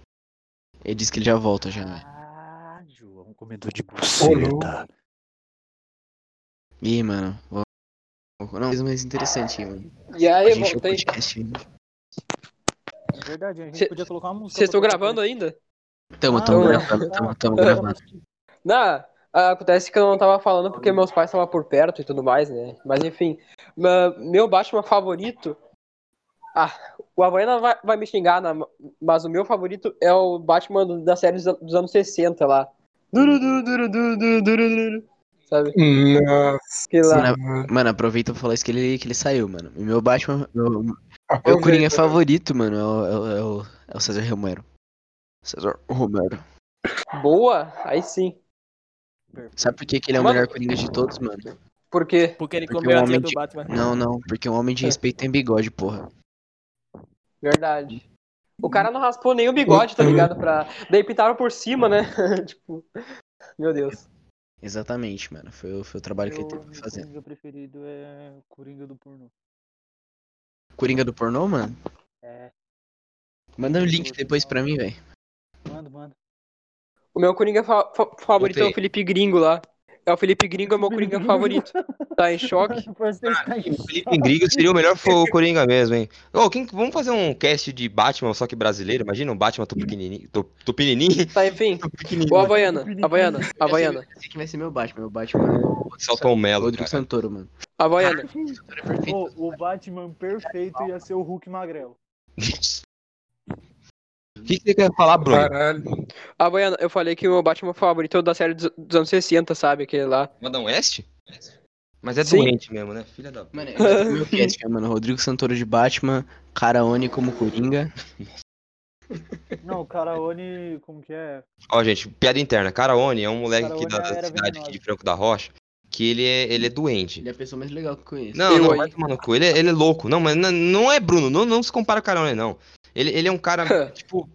Ele disse que ele já volta já, velho. Ah, João, comedor de buceta. Ih, mano. Vou... Não, coisa mais interessante, hein, mano. E A aí, gente é o voltei. podcast ainda. É verdade, a gente Cê- podia colocar uma música. Vocês estão gravando ainda? Tamo, Ah, tamo não. gravando, tamo, tamo Ah. gravando. Não, ah, acontece que eu não tava falando porque meus pais estavam por perto e tudo mais, né? Mas enfim, meu Batman favorito. Ah, o Havaiana vai, vai me xingar, na- mas o meu favorito é o Batman da série dos, dos anos 60 lá. Duru, duru, duru, duru, duru, duru. Sabe? Nossa. Que lá. Mano, Mano, aproveita pra falar isso que ele, que ele saiu, mano. E meu Batman, meu, meu Aproveita. Coringa favorito, mano, é o, é o, é o, é o César Romero. César Romero. Boa, aí sim. Sabe por que, que ele é o Mano. melhor Coringa de todos, mano? Por quê? Porque ele Porque comeu o a tia homem do de- Batman. Não, não, porque um homem de respeito tem bigode, porra. Verdade. O cara não raspou nem o bigode, tá ligado? Pra... Daí pintaram por cima, né? tipo. Meu Deus. Exatamente, mano. Foi, o- foi o trabalho que ele teve Meu que fazer. Coringa preferido é Coringa do pornô. Coringa do pornô, mano? É, Manda o link depois pra mim, velho. manda, manda. O meu Coringa fa- fa- favorito é Botei. o Felipe Gringo lá. É o Felipe Gringo, é o meu Coringa favorito. Tá em choque? Que tá O Felipe Gringo seria o melhor for o Coringa mesmo, hein? Ô, quem, vamos fazer um cast de Batman, só que brasileiro? Imagina um Batman tu pequenininho. Tu, tu pequenininho. Tá, enfim. O Havaiana, Havaiana, Havaiana. Esse aqui vai ser meu Batman. Meu Batman é o Saltou o Melo, Rodrigo cara. Santoro, mano. Havaiana. É o Batman perfeito ia ser o Hulk magrelo. O que, que você quer falar, Bruno? Caralho. Havaiana, eu falei que o meu Batman favorito é o da série dos, dos anos 60, sabe? Aquele lá. Madão West? Mas é Sim. doente mesmo, né? Filha da. Mano, é meu cast, né, mano. Rodrigo Santoro de Batman, Caraone como Coringa. Não, o Caraone, como que é? Ó, gente, piada interna. Caraone é um moleque aqui Caraone da era cidade aqui de Franco da Rocha. Que ele é, ele é doente. Ele é a pessoa mais legal que eu conheço. Não, Eu não, vai tomar no cu. Ele, é- ele é louco. Não, mas não, não é Bruno. Não, não se compara com Caraone, não. Ele, ele é um cara, tipo.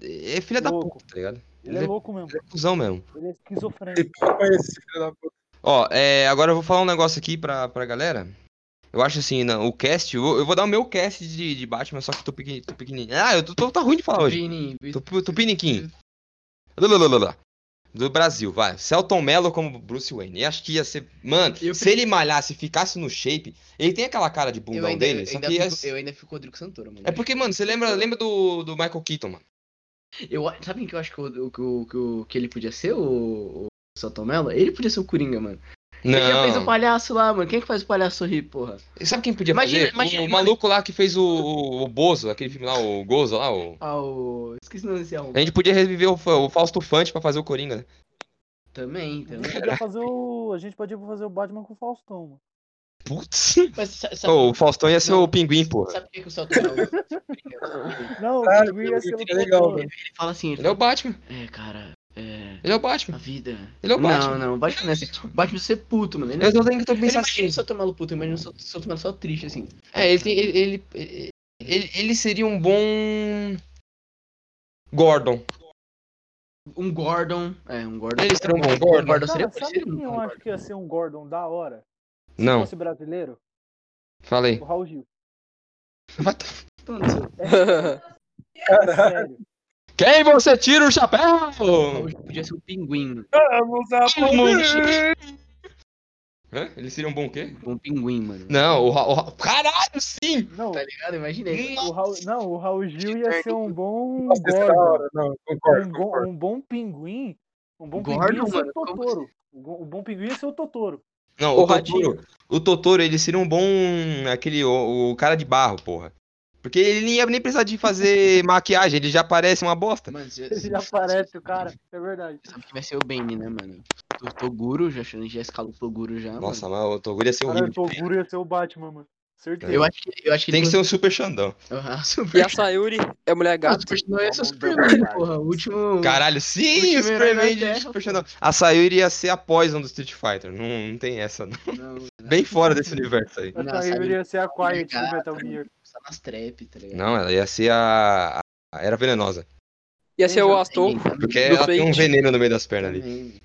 É filha da puta, tá ligado? Ele Ele é é- louco mesmo. Ele é cuzão mesmo. Ele é esquizofrênico. Puta. Ó, é, agora eu vou falar um negócio aqui pra, pra galera. Eu acho assim, não, o cast, eu vou, eu vou dar o meu cast de, de Batman, só que tô, pequeni, tô pequenininho. Ah, eu tô, tô- tá ruim de falar hoje. Tô, tô. Lalalala. Do Brasil, vai. Celton Mello como Bruce Wayne. Eu acho que ia ser. Mano, Eu se ele malhasse e ficasse no shape, ele tem aquela cara de eu bundão ainda, dele, eu ainda ia- fico, eu ainda fico com o Rodrigo Santoro, mano. É porque, mano, você lembra, lembra do, do Michael Keaton, mano? Eu, sabe que eu acho que, o, que, o- que, que ele podia ser, o, o Celton Mello? Ele podia ser o Coringa, mano. Ele já fez o Não. palhaço lá, mano. Quem é que faz o palhaço sorrir, porra? Sabe quem podia Imagina- fazer? imagina- o, o maluco lá que fez o, o, o Bozo, aquele filme lá, o Gozo lá, o... Ah, o... Esqueci o nome desse álbum. A gente podia reviver o, o Fausto Fante pra fazer o Coringa, né? Também, A gente também. podia fazer o. A gente podia fazer o Batman com o Faustão, mano. Putz. Mas sa- sabe, Ô, o Faustão ia ser Não. o pinguim, porra. sabe por que, que o ele Não, o Pinguim ia ser o legal, velho. fala assim, ele Ele é o Batman. fala, é, cara, é... Ele é o A Batman. vida... Ele é o Batman. Não, não, o Batman não é assim. O Batman ser puto, mano. Ele Eu tô tendo que tô Ele pensando imagina assim. só tomar no puto, imagina só, só tomar só triste, assim. É, ele, tem, ele, ele, ele, ele- ele seria um bom. Gordon. Um Gordon. É, um Gordon. Ele seria um bom Um Gordon. Gordon Cara, seria sabe quem eu um acho que ia ser um Gordon da hora? Se Não, fosse brasileiro? falei. O Raul Gil. Vai t- Gordon. É sério. Quem você tira o chapéu? Podia ser um pinguim. Vamos aplaudir. Hã? Ele seria um bom quê? Um pinguim, mano. Não, o, Ra- o Ra- Caralho, sim! Não, Tá ligado? Imaginei. o Raul, não, o Raul Gil ia ser um bom Nossa, é hora. Não, concordo, Um bom, concordo. um bom pinguim. Um bom Gordon, pinguim ia ser o Totoro. O go- o bom pinguim ia ser o Totoro. Não, O o, Totoro. O Totoro, ele seria um bom. Aquele. O, o cara de barro, porra. Porque ele nem ia nem precisar de fazer maquiagem, ele já parece uma bosta. Mano, você Ele já aparece o cara. É verdade. sabe que vai ser o Bane, né, mano? O Toguro, já, já escalou o Toguro já. Nossa, mano. mas o Toguro ia ser Cara, o horrível. Toguro ia ser o Batman, mano. Certeza. Eu acho que, eu acho que Tem que ser um super Xandão. E super. a Sayuri é mulher gato. Super Xandão ia ser o Superman, porra. O último. Caralho, sim, o Superman de Terra, Super Xandão. A Sayuri ia ser a Poison do Street Fighter. Não, não tem essa, não. Não, Bem fora desse universo aí. Aí aí- ia ser a Quiet do. Metal Gear. Só nas trap, tá ligado? Não, ela ia ser a. a Era venenosa. Ia ser o Aston. Porque ela tem um veneno no meio das pernas ali.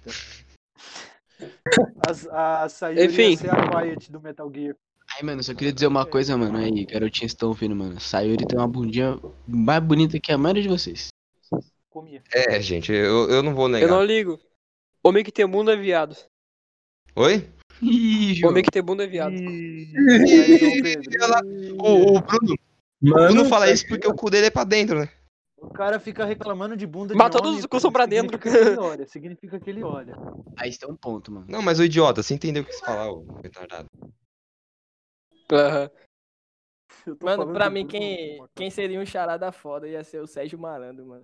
As- A Sayuri Enfim. ia ser a Quiet do Metal Gear. Ai, mano, só queria dizer uma coisa, mano. Aí, garotinhos estão ouvindo, mano. Sayuri tem uma bundinha mais bonita que a maioria de vocês. Comia. É, gente, eu, eu não vou Eu negar. não ligo. Homem que tem bunda é viado. Oi? Ih, João. Homem que tem bunda é viado. O, o Bruno, o Mano, Bruno fala isso porque o cu dele é pra dentro, né? O cara fica reclamando de bunda de Mas todos homem, os cu são pra significa dentro. que ele olha, significa que ele olha. Aí você tem um ponto, mano. Não, mas o idiota, você entendeu o que você falar, ô retardado. Aham. Mano, pra de mim, quem, quem seria um charada foda ia ser o Sérgio Malandro, mano.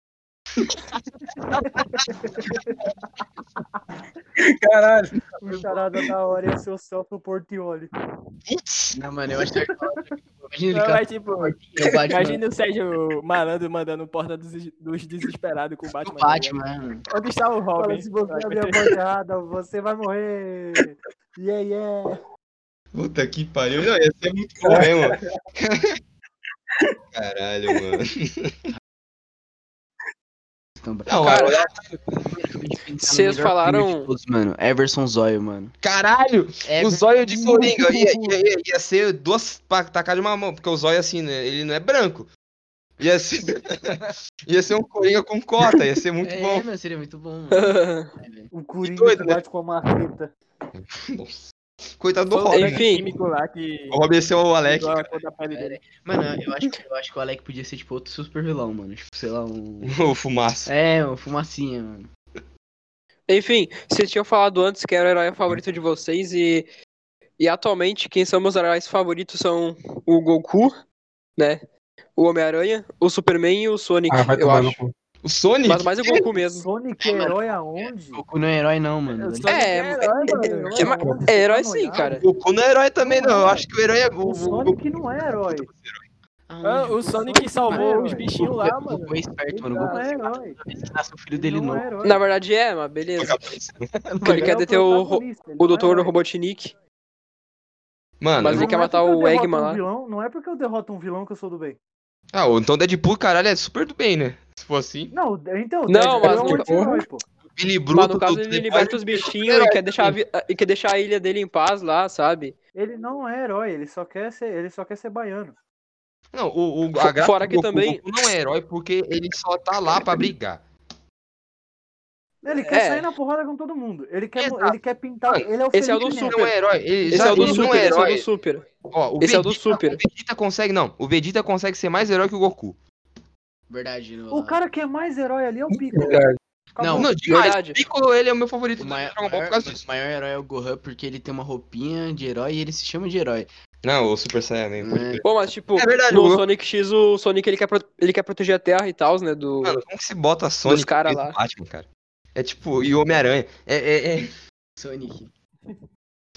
Caralho. O charada da hora ia ser o Celso Portioli. Não, mano, eu acho que. Imagina Não, mas, tipo, o imagina o Sérgio Malandro mandando Porta dos, dos Desesperados com o O Batman. tá ligado? Batman, mano. Onde está o Fala, Robin? se você abrir a porta você vai morrer. Yeah, yeah. Puta que pariu. Não, ia ser muito bom mesmo. Caralho, mano. Escambau. Não, Cara, cara, Vocês falaram- todos, mano. Everson Zóio, mano. caralho! O Everson- zóio de Coringa ia, ia, ia, ia ser duas pa- tacadas de uma mão, porque o zóio, assim, né, ele não é branco. Ia ser, ia ser um Coringa com cota, ia ser muito é, bom. mano, seria muito bom, mano. É. O Coringa doido, que né? bate com a marreta. Nossa. Coitado do o Robin. Enfim. químico lá que. O Robin ia ser o Alec. Mano, eu acho, que- eu acho que o Alec podia ser, tipo, outro super vilão, mano. Tipo, sei lá, um... O fumaça. É, uma fumacinha, mano. Enfim, vocês tinham falado antes que era o herói favorito de vocês e. E atualmente, quem são meus heróis favoritos são o Goku, né? O Homem-Aranha, o Superman e o Sonic, Ah, eu acho. O Sonic? Mas mais o Goku mesmo. Sonic é herói aonde? Goku não é herói, não, mano. É, Sonic é herói, mano. é, ma- aonde? é Você herói sim, noiado? cara. O Goku não é herói também, não. Eu acho que o herói é. O, O Sonic não é herói. Ah, o Sonic salvou Mano, os bichinhos lá, O mano. Goku é esperto, mano. O não Goku é herói. nasce o filho Ele dele não é. Na verdade é, mas beleza. Porque ele é quer deter o, o é Dr. Robotnik. Mano, Mas ele quer é matar o Eggman lá. não é porque eu derroto um vilão que eu sou do bem. Ah, então Deadpool, caralho, é super do bem, né? Se for assim. Não, então, Não, mas é um tipo- anti-herói, pô. Billy Bruto. Mas no caso ele liberta os bichinhos e quer deixar a, e quer deixar a ilha dele em paz lá, sabe? Ele não é herói, ele só quer ser, ele só quer ser baiano. Não, o, o, a graça fora que Goku, também- Goku não é herói porque ele só tá lá pra brigar. Ele quer É. sair na porrada com todo mundo. Ele quer, Exato. ele quer pintar. Ele é o esse é o do não é herói. Ele, Esse já- é o do ele Super, não é esse é o herói. do Super. Ó, o esse é o do Vegeta- Super. O Vegeta consegue, não. O Vegeta consegue ser mais herói que o Goku. Verdade. no- O cara que é mais herói ali é o Piccolo. Verdade. Acabou. Não, Não, demais. verdade. O Piccolo, ele é o meu favorito O maior, Dragon Ball por causa maior- disso. o maior herói é o Gohan porque ele tem uma roupinha de herói e ele se chama de herói. Não, o Super Saiyan, É. Pô, mas tipo, É verdade, no o- Sonic X, o Sonic ele quer, pro- ele quer proteger a Terra e tal, né? Do... Mano, como que se bota a Sonic cara no lá. Batman, cara? É tipo, e o Homem-Aranha. É, é, é- Sonic.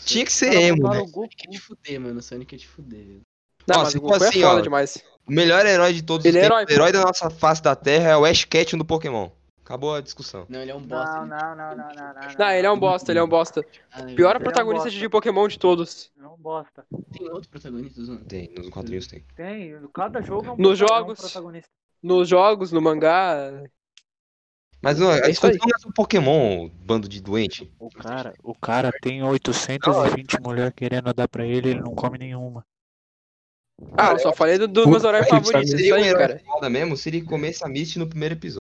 Tinha que ser Cara, emo, botaram né? Sonic é de fuder, mano. Sonic é de fuder. Não, Ó, mas se o for Goku assim, é foda ó, demais. O melhor herói de todos Ele os é tempos, herói, o herói da nossa face da Terra é o Ash Ketchum do Pokémon. Acabou a discussão. Não, ele é um bosta. Não, ele- não, não, não, não, não. Não, ele é um bosta, ele é um bosta. Ah, Pior Ele é um protagonista bosta. de Pokémon de todos. Não bosta. Tem outros protagonistas, mano. Tem, nos quadrinhos tem. Tem, cada jogo é um, Nos é um jogos. protagonista. Nos jogos, no mangá. Mas não, a É isso aí. discussão não é sobre Pokémon, bando de doente. O cara, o cara tem 820 mulheres querendo dar pra ele, ele não come nenhuma. Ah, eu só falei do- dos Puta meus que favoritos, isso Seria aí, cara. mesmo se ele comesse a Misty no primeiro episódio.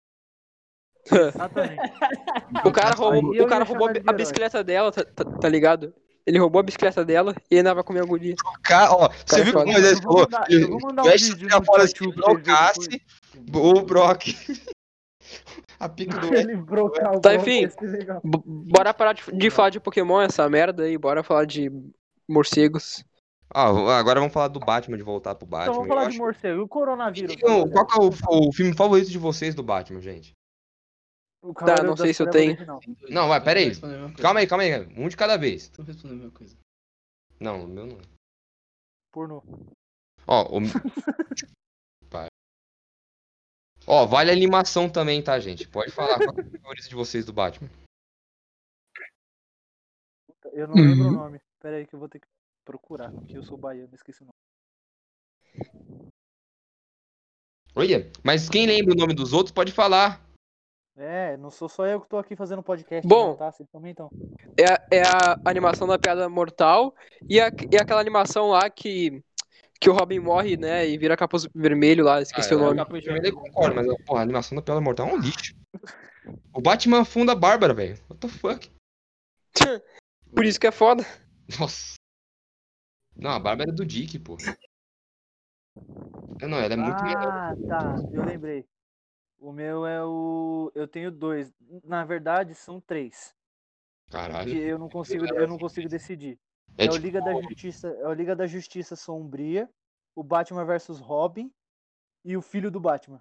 Exatamente. O cara roubou, o cara roubou a bicicleta dela, tá, tá- tá ligado? Ele roubou a bicicleta dela e ainda vai comer a guria. Cara, ó, você Cara, viu como ele falou? eu vou mandar um veste vídeo no fora ver brocasse o Brock. A pica do Ele brocar o Tá, enfim. bora parar de, de falar de Pokémon, essa merda aí, bora falar de morcegos. Ah, agora vamos falar do Batman, de voltar pro Batman. Então vamos Eu falar acho- de morcego. E o coronavírus? Então, Qual que é o, o filme favorito de vocês do Batman, gente? O Cavaleiro não sei se eu Trevas tenho. original. Não, vai, pera aí. Calma aí, calma aí. Um de cada vez. Tô respondendo a mesma coisa. Não, o meu não. Pornô. Ó, o... Ó, vale a animação também, tá, gente? Pode falar qual é o favorito de vocês do Batman. Eu não lembro o Uhum. nome. Pera aí que eu vou ter que procurar, porque eu sou baiano, esqueci o nome. Olha, mas quem lembra o nome dos outros pode falar. É, não sou só eu que tô aqui fazendo podcast. Bom. não, tá? Vocês também estão. É, a- é a animação da piada mortal e, a, e aquela animação lá que, que o Robin morre, né? E vira capuz vermelho lá, esqueci Ah, o é, nome. Capuz Eu vermelho. concordo, mas porra, a animação da Piada Mortal é um lixo. O Batman funda a Bárbara, velho. What the fuck? Por isso que é foda. Nossa. Não, a Bárbara é do Dick, pô. Não, ela é muito melhor. Ah, tá. Eu lembrei. O meu é o. Eu tenho dois. Na verdade, são três. Caralho. eu não consigo, eu não consigo decidir. É, É, o tipo, Liga da Justiça, é o Liga da Justiça Sombria, o Batman vs Robin e o Filho do Batman.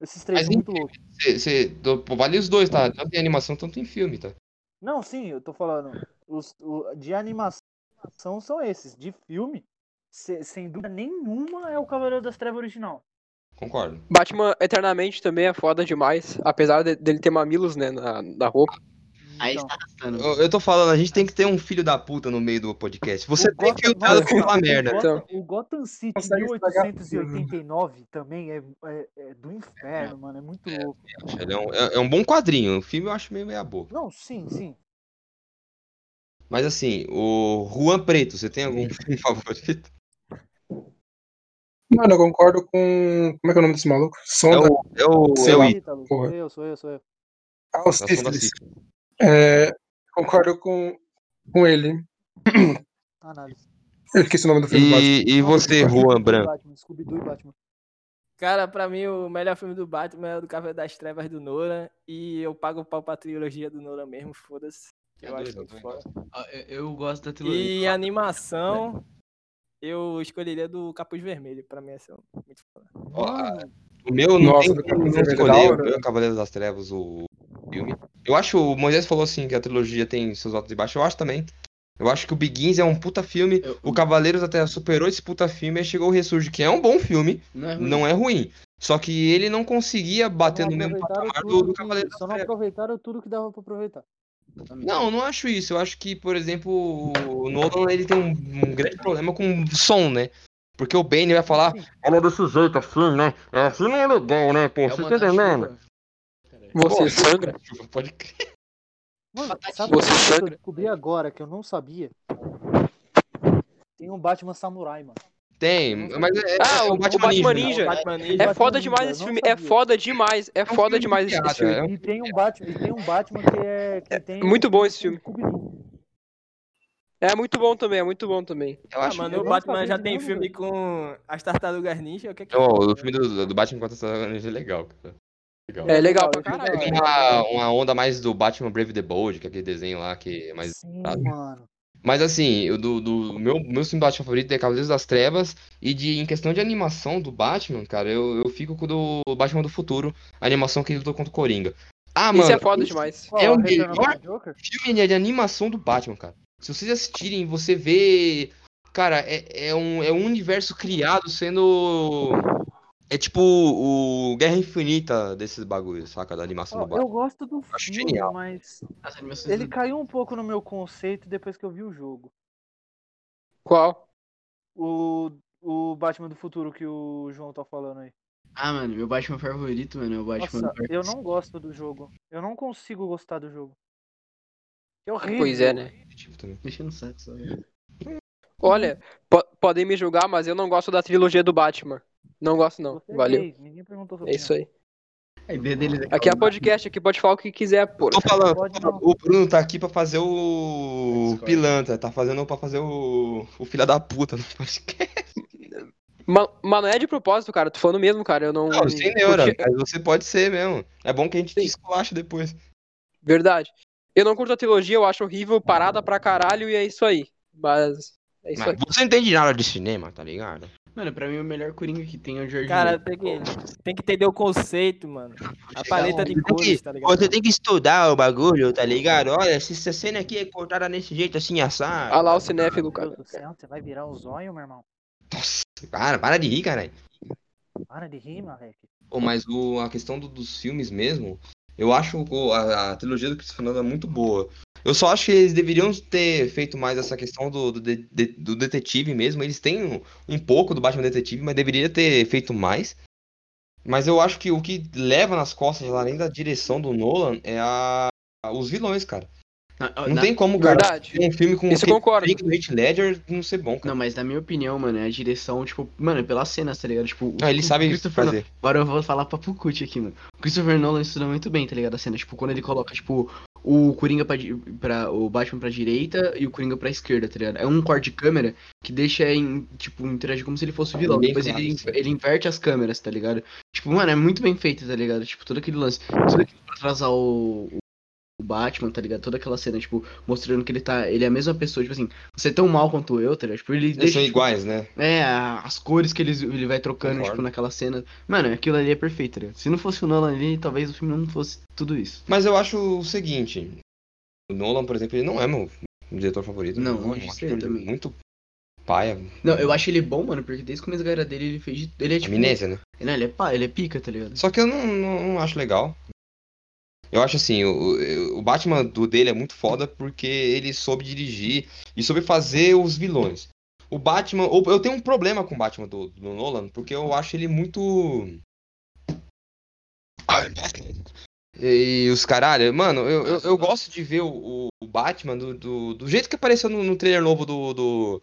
Esses três Mas são muito loucos. cê, cê, do- pô, vale os dois, tá? Tanto em animação, tanto em filme, tá? Não, sim, eu tô falando. Os, o- de animação são esses. De filme, se- sem dúvida nenhuma, é o Cavaleiro das Trevas original. Concordo. Batman Eternamente também é foda demais, apesar de- dele ter mamilos, né, na, na roupa. Aí Então, tá arrastando. Eu, eu tô falando, a gente tem que ter um filho da puta no meio do podcast. Você o tem Gotham- nossa, pra falar o merda. Gotham- O Gotham City Consegue estragar 1889 também é, é- é do inferno, mano. É muito louco. Ele é, um, é- é um bom quadrinho. O filme eu acho meio meia boca. Não, sim, sim. Mas assim, o Juan Preto, você tem algum filme favorito? Mano, eu concordo com. Como é que é o nome desse maluco? É Sonda. o, é o, Sei é o Ítalo, porra. sou eu, sou eu, sou eu. Ah, o Sífilis. É, concordo com, com ele. Análise. Eu esqueci o nome do filme. E, e você, Juan Branco? Batman, Scooby-Doo e Batman. Cara, pra mim o melhor filme do Batman é o do Cavaleiro das Trevas do Nolan. E eu pago o pau pra trilogia do Nolan mesmo, foda-se. Eu É acho doido, muito eu foda. Ah, eu- Eu gosto da E trilogia. em animação, eu escolheria do Capuz Vermelho. Pra mim é muito foda. Ó, Mano, O meu não Nossa, tem como não é escolher. da O meu é Cavaleiros das Trevas, o filme. Eu acho, o Moisés falou assim que a trilogia tem seus altos e baixos. Eu acho também. Eu acho que o Begins é um puta filme. Eu- O Cavaleiros até superou esse puta filme e chegou o Ressurge, que é um bom filme, Não é ruim. não é ruim. Só que ele não conseguia bater não no mesmo patamar do, tudo do que- Cavaleiro Só não aproveitaram tudo que dava pra aproveitar. Não, não acho isso. Eu acho que, por exemplo, o Nolan ele tem um, um grande problema com som, né? Porque o Bane vai falar, fala desse jeito assim, né? É, Assim não é legal, né? Pô, É você tá entendendo? Você Pô, sangra? Pode crer. Mano, sabe Você que eu sangra? descobri agora que eu não sabia? Tem um Batman Samurai, mano. Tem, mas é, Ah, é o Batman né? Ninja. Batman Ninja. É Batman foda demais esse filme. É foda demais. É um foda filme demais de esse filme. é um E tem um Batman, e tem um Batman que é que tem muito bom esse um filme. É muito bom também, é muito bom também. Eu Ah, acho mano, o Batman já tem filme com as Tartarugas Ninja. O que é que foda, o filme do, do Batman contra essa Ninja é legal, cara. Legal. É legal pra é caralho. Tem uma, uma onda mais do Batman Brave the Bold, que é aquele desenho lá que é mais. Sim, sabe? mano. Mas assim, o do, do meu, meu filme Batman favorito é Cavaleiros das Trevas. E de, em questão de animação do Batman, cara, eu, eu fico com o do Batman do Futuro, a animação que ele lutou contra o Coringa. Ah, Isso mano, é foda demais. É o Return of melhor filme de animação do Batman, cara. Se vocês assistirem, você vê. Cara, é, é, um, é um universo criado sendo. É tipo o Guerra Infinita desses bagulhos, saca? Da animação Ó, do Batman. eu gosto do Acho filme, genial. mas ele do- caiu um pouco no meu conceito depois que eu vi o jogo. Qual? O, o Batman do futuro que o João tá falando aí. Ah, mano, meu Batman favorito, mano, é o Batman Nossa, eu não gosto do jogo. Eu não consigo gostar do jogo. É horrível. Pois é, né? Deixa no saco só. Olha, po- podem me julgar, mas eu não gosto da trilogia do Batman. Não gosto, não. Você é Valeu. gay, Ninguém perguntou sua É isso aí. A ideia deles é que Aqui é o podcast, aqui pode falar o que quiser, pô. Tô falando, o Bruno tá aqui pra fazer o Discord. pilantra, tá fazendo pra fazer o, o filho da puta no podcast. Ma- Mas não é de propósito, cara. Tô falando mesmo, cara. Eu não. Não, sem neura, curti- mas você pode ser mesmo. É bom que a gente te Sim. esculache depois. Verdade. Eu não curto a trilogia, eu acho horrível, parada pra caralho, e é isso aí. Mas. É isso Mas aí. você não entende nada de cinema, tá ligado? Mano, pra mim o melhor Coringa que tem é o George Cara, tem que, tem que entender o conceito, mano. A paleta de cores, que- tá ligado? Você tem que estudar o bagulho, tá ligado? Olha, se essa cena aqui é cortada desse jeito assim, assado. Olha lá o cinéfilo, Meu cara. Deus do céu, você vai virar o zóio, meu irmão. Nossa, para, para de rir, caralho. Para de rir, moleque. Pô, mas o, a questão do- dos filmes mesmo, eu acho o- a, a trilogia do Christopher Nolan muito boa. Eu só acho que eles deveriam ter feito mais essa questão do, do, de- do detetive mesmo. Eles têm um, um pouco do Batman Detetive, mas deveria ter feito mais. Mas eu acho que o que leva nas costas, além da direção do Nolan, é a, os vilões, cara. Na- Não na- tem como, cara, Verdade. um filme com Isso do Heath Ledger não ser bom, cara. Não, mas na minha opinião, mano, é a direção, tipo, mano, pelas cenas, tá ligado? Tipo, Ah, ele sabe Christopher fazer. Nolan- Agora eu vou falar pra Pucut aqui, mano. O Christopher Nolan estuda muito bem, tá ligado? A cena, tipo, quando ele coloca, tipo, o Coringa pra, o Batman pra direita e o Coringa pra esquerda, tá ligado? É um corte de câmera que deixa em, tipo, interagir como se ele fosse o vilão. Bem Depois claro, ele, sim. ele inverte as câmeras, tá ligado? Tipo, mano, é muito bem feito, tá ligado? Tipo, todo aquele lance. Tudo aquilo pra atrasar o, o- Batman, tá ligado? Toda aquela cena, tipo, mostrando que ele tá. Ele é a mesma pessoa, tipo assim, você é tão mal quanto eu, tá ligado? Tipo, ele Eles deixa. são tipo, iguais, né? é, as cores que eles, ele vai trocando, Concordo. tipo, naquela cena. Mano, aquilo ali é perfeito, tá ligado? Se não fosse o Nolan ali, talvez o filme não fosse tudo isso. Mas eu acho o seguinte: o Nolan, por exemplo, ele não é meu diretor favorito. Não, longe de acho ele também. Muito paia. Não, eu acho ele bom, mano, porque desde o começo da carreira dele ele fez de. Ele é tipo. Amnésia, né? Não, ele é pá, ele é pica, tá ligado? Só que eu não, não, não acho legal. Eu acho assim, o, o Batman do dele é muito foda porque ele soube dirigir e soube fazer os vilões. O Batman. Eu tenho um problema com o Batman do, do Nolan, porque eu acho ele muito. E os caralho, mano, eu, eu, eu gosto de ver o, o Batman do, do, do jeito que apareceu no, no trailer novo do, do,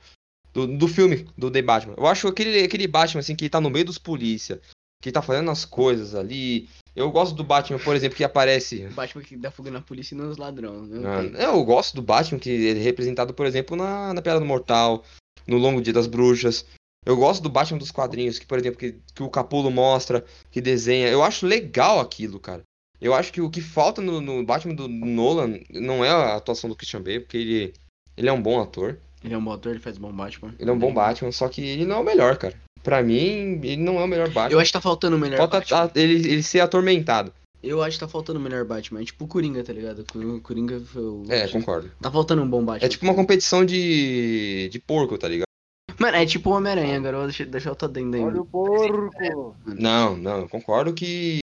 do, do filme do The Batman. Eu acho aquele, aquele Batman, assim, que tá no meio dos polícia, que tá fazendo as coisas ali. Eu gosto do Batman, por exemplo, que aparece. O Batman que dá fogo na polícia e nos ladrões. né? Ah, Eu gosto do Batman, que ele é representado, por exemplo, na, na Piada do Mortal, no Longo Dia das Bruxas. Eu gosto do Batman dos quadrinhos, que, por exemplo, que, que o Capulo mostra, que desenha. Eu acho legal aquilo, cara. Eu acho que o que falta no, no Batman do Nolan não é a atuação do Christian Bale, porque ele, ele é um bom ator. Ele é um bom ator, ele faz bom Batman. Ele é um bom Batman, só que ele não é o melhor, cara. Pra mim, ele não é o melhor Batman. Eu acho que tá faltando o melhor Falta Batman. a- ele, ele ser atormentado. Eu acho que tá faltando o melhor Batman. É tipo o Coringa, tá ligado? O Coringa foi o. É, concordo. Tá faltando um bom Batman. É tipo uma competição de, de porco, tá ligado? Mano, é tipo o Homem-Aranha, agora eu vou deixar, deixar eu tô dentro Olha o porco. Não, não, eu concordo que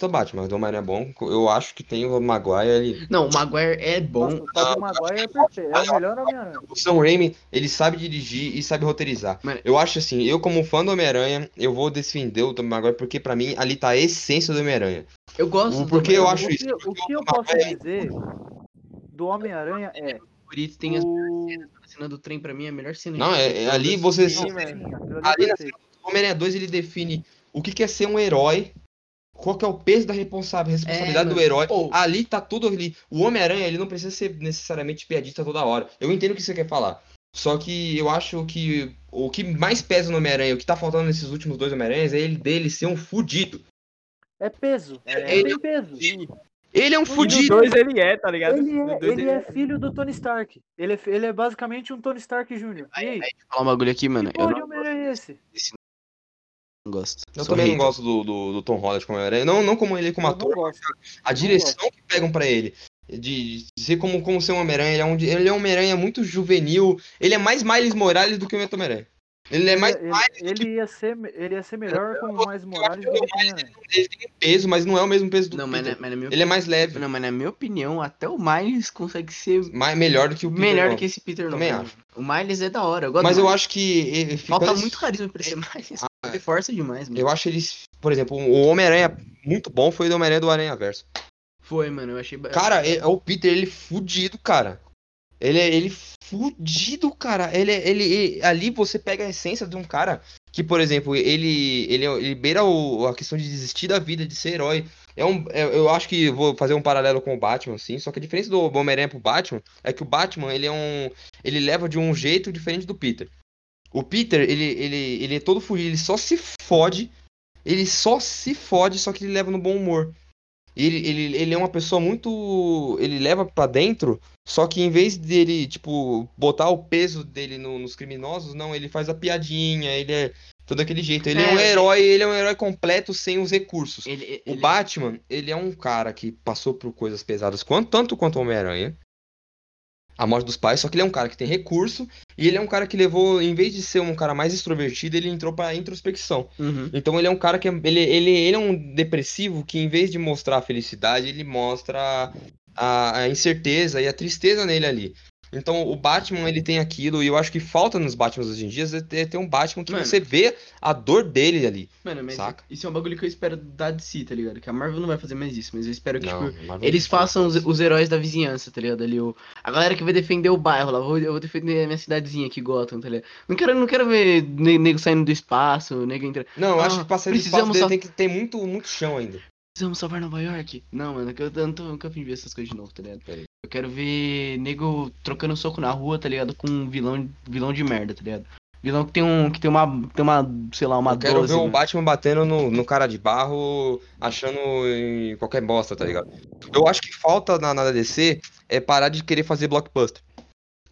é o Batman, mas o Homem-Aranha é bom. Eu acho que tem o Maguire ali. Não, o Maguire é bom. Nossa, o Maguire é perfeito. É o melhor Homem-Aranha. O Sam Raimi, ele sabe dirigir e sabe roteirizar. Mano. Eu acho assim, eu como fã do Homem-Aranha, eu vou defender o Tom Maguire porque pra mim ali tá a essência do Homem-Aranha. Eu gosto. Porque eu acho O isso. que, o que eu posso dizer do Homem-Aranha é. favorito, tem as O... a cena do trem pra mim, é a melhor cena. Não, é, é ali você. Sim, ali é Ali na Homem-Aranha 2 ele define o que que é ser um herói, qual que é o peso da responsa- responsabilidade do mano. herói. Pô. Ali tá tudo ali. O Homem-Aranha, ele não precisa ser necessariamente piadista toda hora. Eu entendo o que você quer falar. Só que eu acho que o que mais pesa no Homem-Aranha, o que tá faltando nesses últimos dois Homem-Aranhas, é ele dele ser um fudido. É peso. É, Ele- tem peso. Ele é um no fudido. 2 ele é, tá ligado? Ele é, dois ele é filho do Tony Stark. Ele é, ele é basicamente um Tony Stark Jr. Aí? Vou falar um bagulho aqui, mano. Que Eu não Homem-Aranha é esse? Gosto. Eu Sou também não hater. gosto do, do, do Tom Holland como Homem-Aranha. Não, não como ele como Eu não ator, gosto. a direção que pegam pra ele. De ser como, como ser um Homem-Aranha. Ele é um, ele é um Homem-Aranha muito juvenil. Ele é mais Miles Morales do que o Homem-Aranha. Ele é mais. ele, ele ia ser, ele ia ser melhor com o Mais Morales do que Homem-Aranha. Ele tem peso, mas não é o mesmo peso do Não, mas, Peter. na- mas na minha Ele é mais leve, Não, mas na minha opinião, até o Miles consegue ser mais, melhor do que o Peter. melhor não. do que esse Peter Também acho. O Miles é da hora. Eu gosto Mas eu Miles. acho que ele fica- Falta muito carisma pra esse Miles. Ele força demais, mano. Eu acho eles, por exemplo, o Homem-Aranha muito bom foi o Homem-Aranha do Aranha Verso. Foi, mano. Eu achei. Cara, é- o Peter, ele é fudido, cara. Ele é ele fudido, cara. Ele, é- ele, ele- ali você pega a essência de um cara que, por exemplo, ele ele, ele beira o- a questão de desistir da vida, de ser herói. É um, é- eu acho que vou fazer um paralelo com o Batman, assim. Só que a diferença do Homem-Aranha pro Batman é que o Batman, ele é um, ele leva de um jeito diferente do Peter. O Peter, ele, ele, ele é todo fugido, ele só se fode. Ele só se fode, só que ele leva no bom humor. Ele, ele, ele é uma pessoa muito. Ele leva pra dentro, só que em vez dele, tipo, botar o peso dele no- nos criminosos, não, ele faz a piadinha, ele é todo aquele jeito. Ele é, É, um herói, ele é um herói completo sem os recursos. Ele, O ele- Batman, ele é um cara que passou por coisas pesadas, quanto, tanto quanto o Homem-Aranha. A morte dos pais, só que ele é um cara que tem recurso, e ele é um cara que levou, em vez de ser um cara mais extrovertido, ele entrou pra introspecção. Uhum. Então ele é um cara que é, ele, ele, ele é um depressivo que em vez de mostrar a felicidade, ele mostra a, a incerteza e a tristeza nele ali. Então o Batman ele tem aquilo e eu acho que falta nos Batmans hoje em dia é ter, um Batman que Mano. você vê a dor dele ali. Mano, mas Saca? isso é um bagulho que eu espero da DC, tá ligado? Que a Marvel não vai fazer mais isso, mas eu espero que, Não, tipo, eles façam os, os heróis da vizinhança, tá ligado? Ali, o, a galera que vai defender o bairro lá, vou- eu vou defender a minha cidadezinha aqui, Gotham, tá ligado? Não quero, não quero ver ne- nego saindo do espaço, nego entrando. Não, eu Ah, acho que pra sair do espaço dele só- tem que ter muito, muito chão ainda. Precisamos salvar Nova York. Não, mano, que eu, eu não tô nunca ver essas coisas de novo, tá ligado? Eu quero ver nego trocando soco na rua, tá ligado? Com um vilão, vilão de merda, tá ligado? Vilão que tem um. que tem uma. tem uma, sei lá, uma eu quero 12, ver o mano. Batman batendo no, no cara de barro, achando em qualquer bosta, tá ligado? Eu acho que falta na, na DC é parar de querer fazer blockbuster.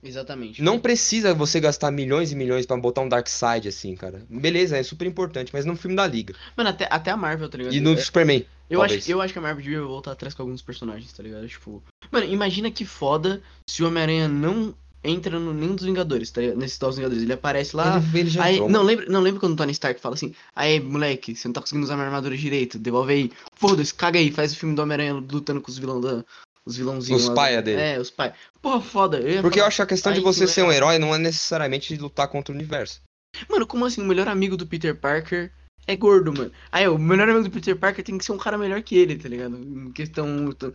Exatamente. Não precisa você gastar milhões e milhões pra botar um Darkseid assim, cara. Beleza, é super importante, mas no filme da Liga. Mano, até, até a Marvel, tá ligado? E no É, Superman. Eu talvez. acho, eu acho que a Marvel devia voltar atrás com alguns personagens, tá ligado? Tipo. Mano, imagina que foda se o Homem-Aranha não entra no nenhum dos Vingadores, tá ligado? Nesses dos Vingadores. Ele aparece lá. Ele, ele já Aí, entrou, não, lembra, não lembra quando o Tony Stark fala assim: Aí, moleque, você não tá conseguindo usar minha armadura direito, devolve aí. Foda-se, caga aí, faz o filme do Homem-Aranha lutando com os vilões da. Os vilãozinhos. Os paia dele. É, os pai. Porra, foda. Eu Porque eu falar, acho que a questão de você ser um herói não é necessariamente lutar contra o universo. Mano, como assim? O melhor amigo do Peter Parker é gordo, mano. Aí, o melhor amigo do Peter Parker tem que ser um cara melhor que ele, tá ligado? Em questão. tô-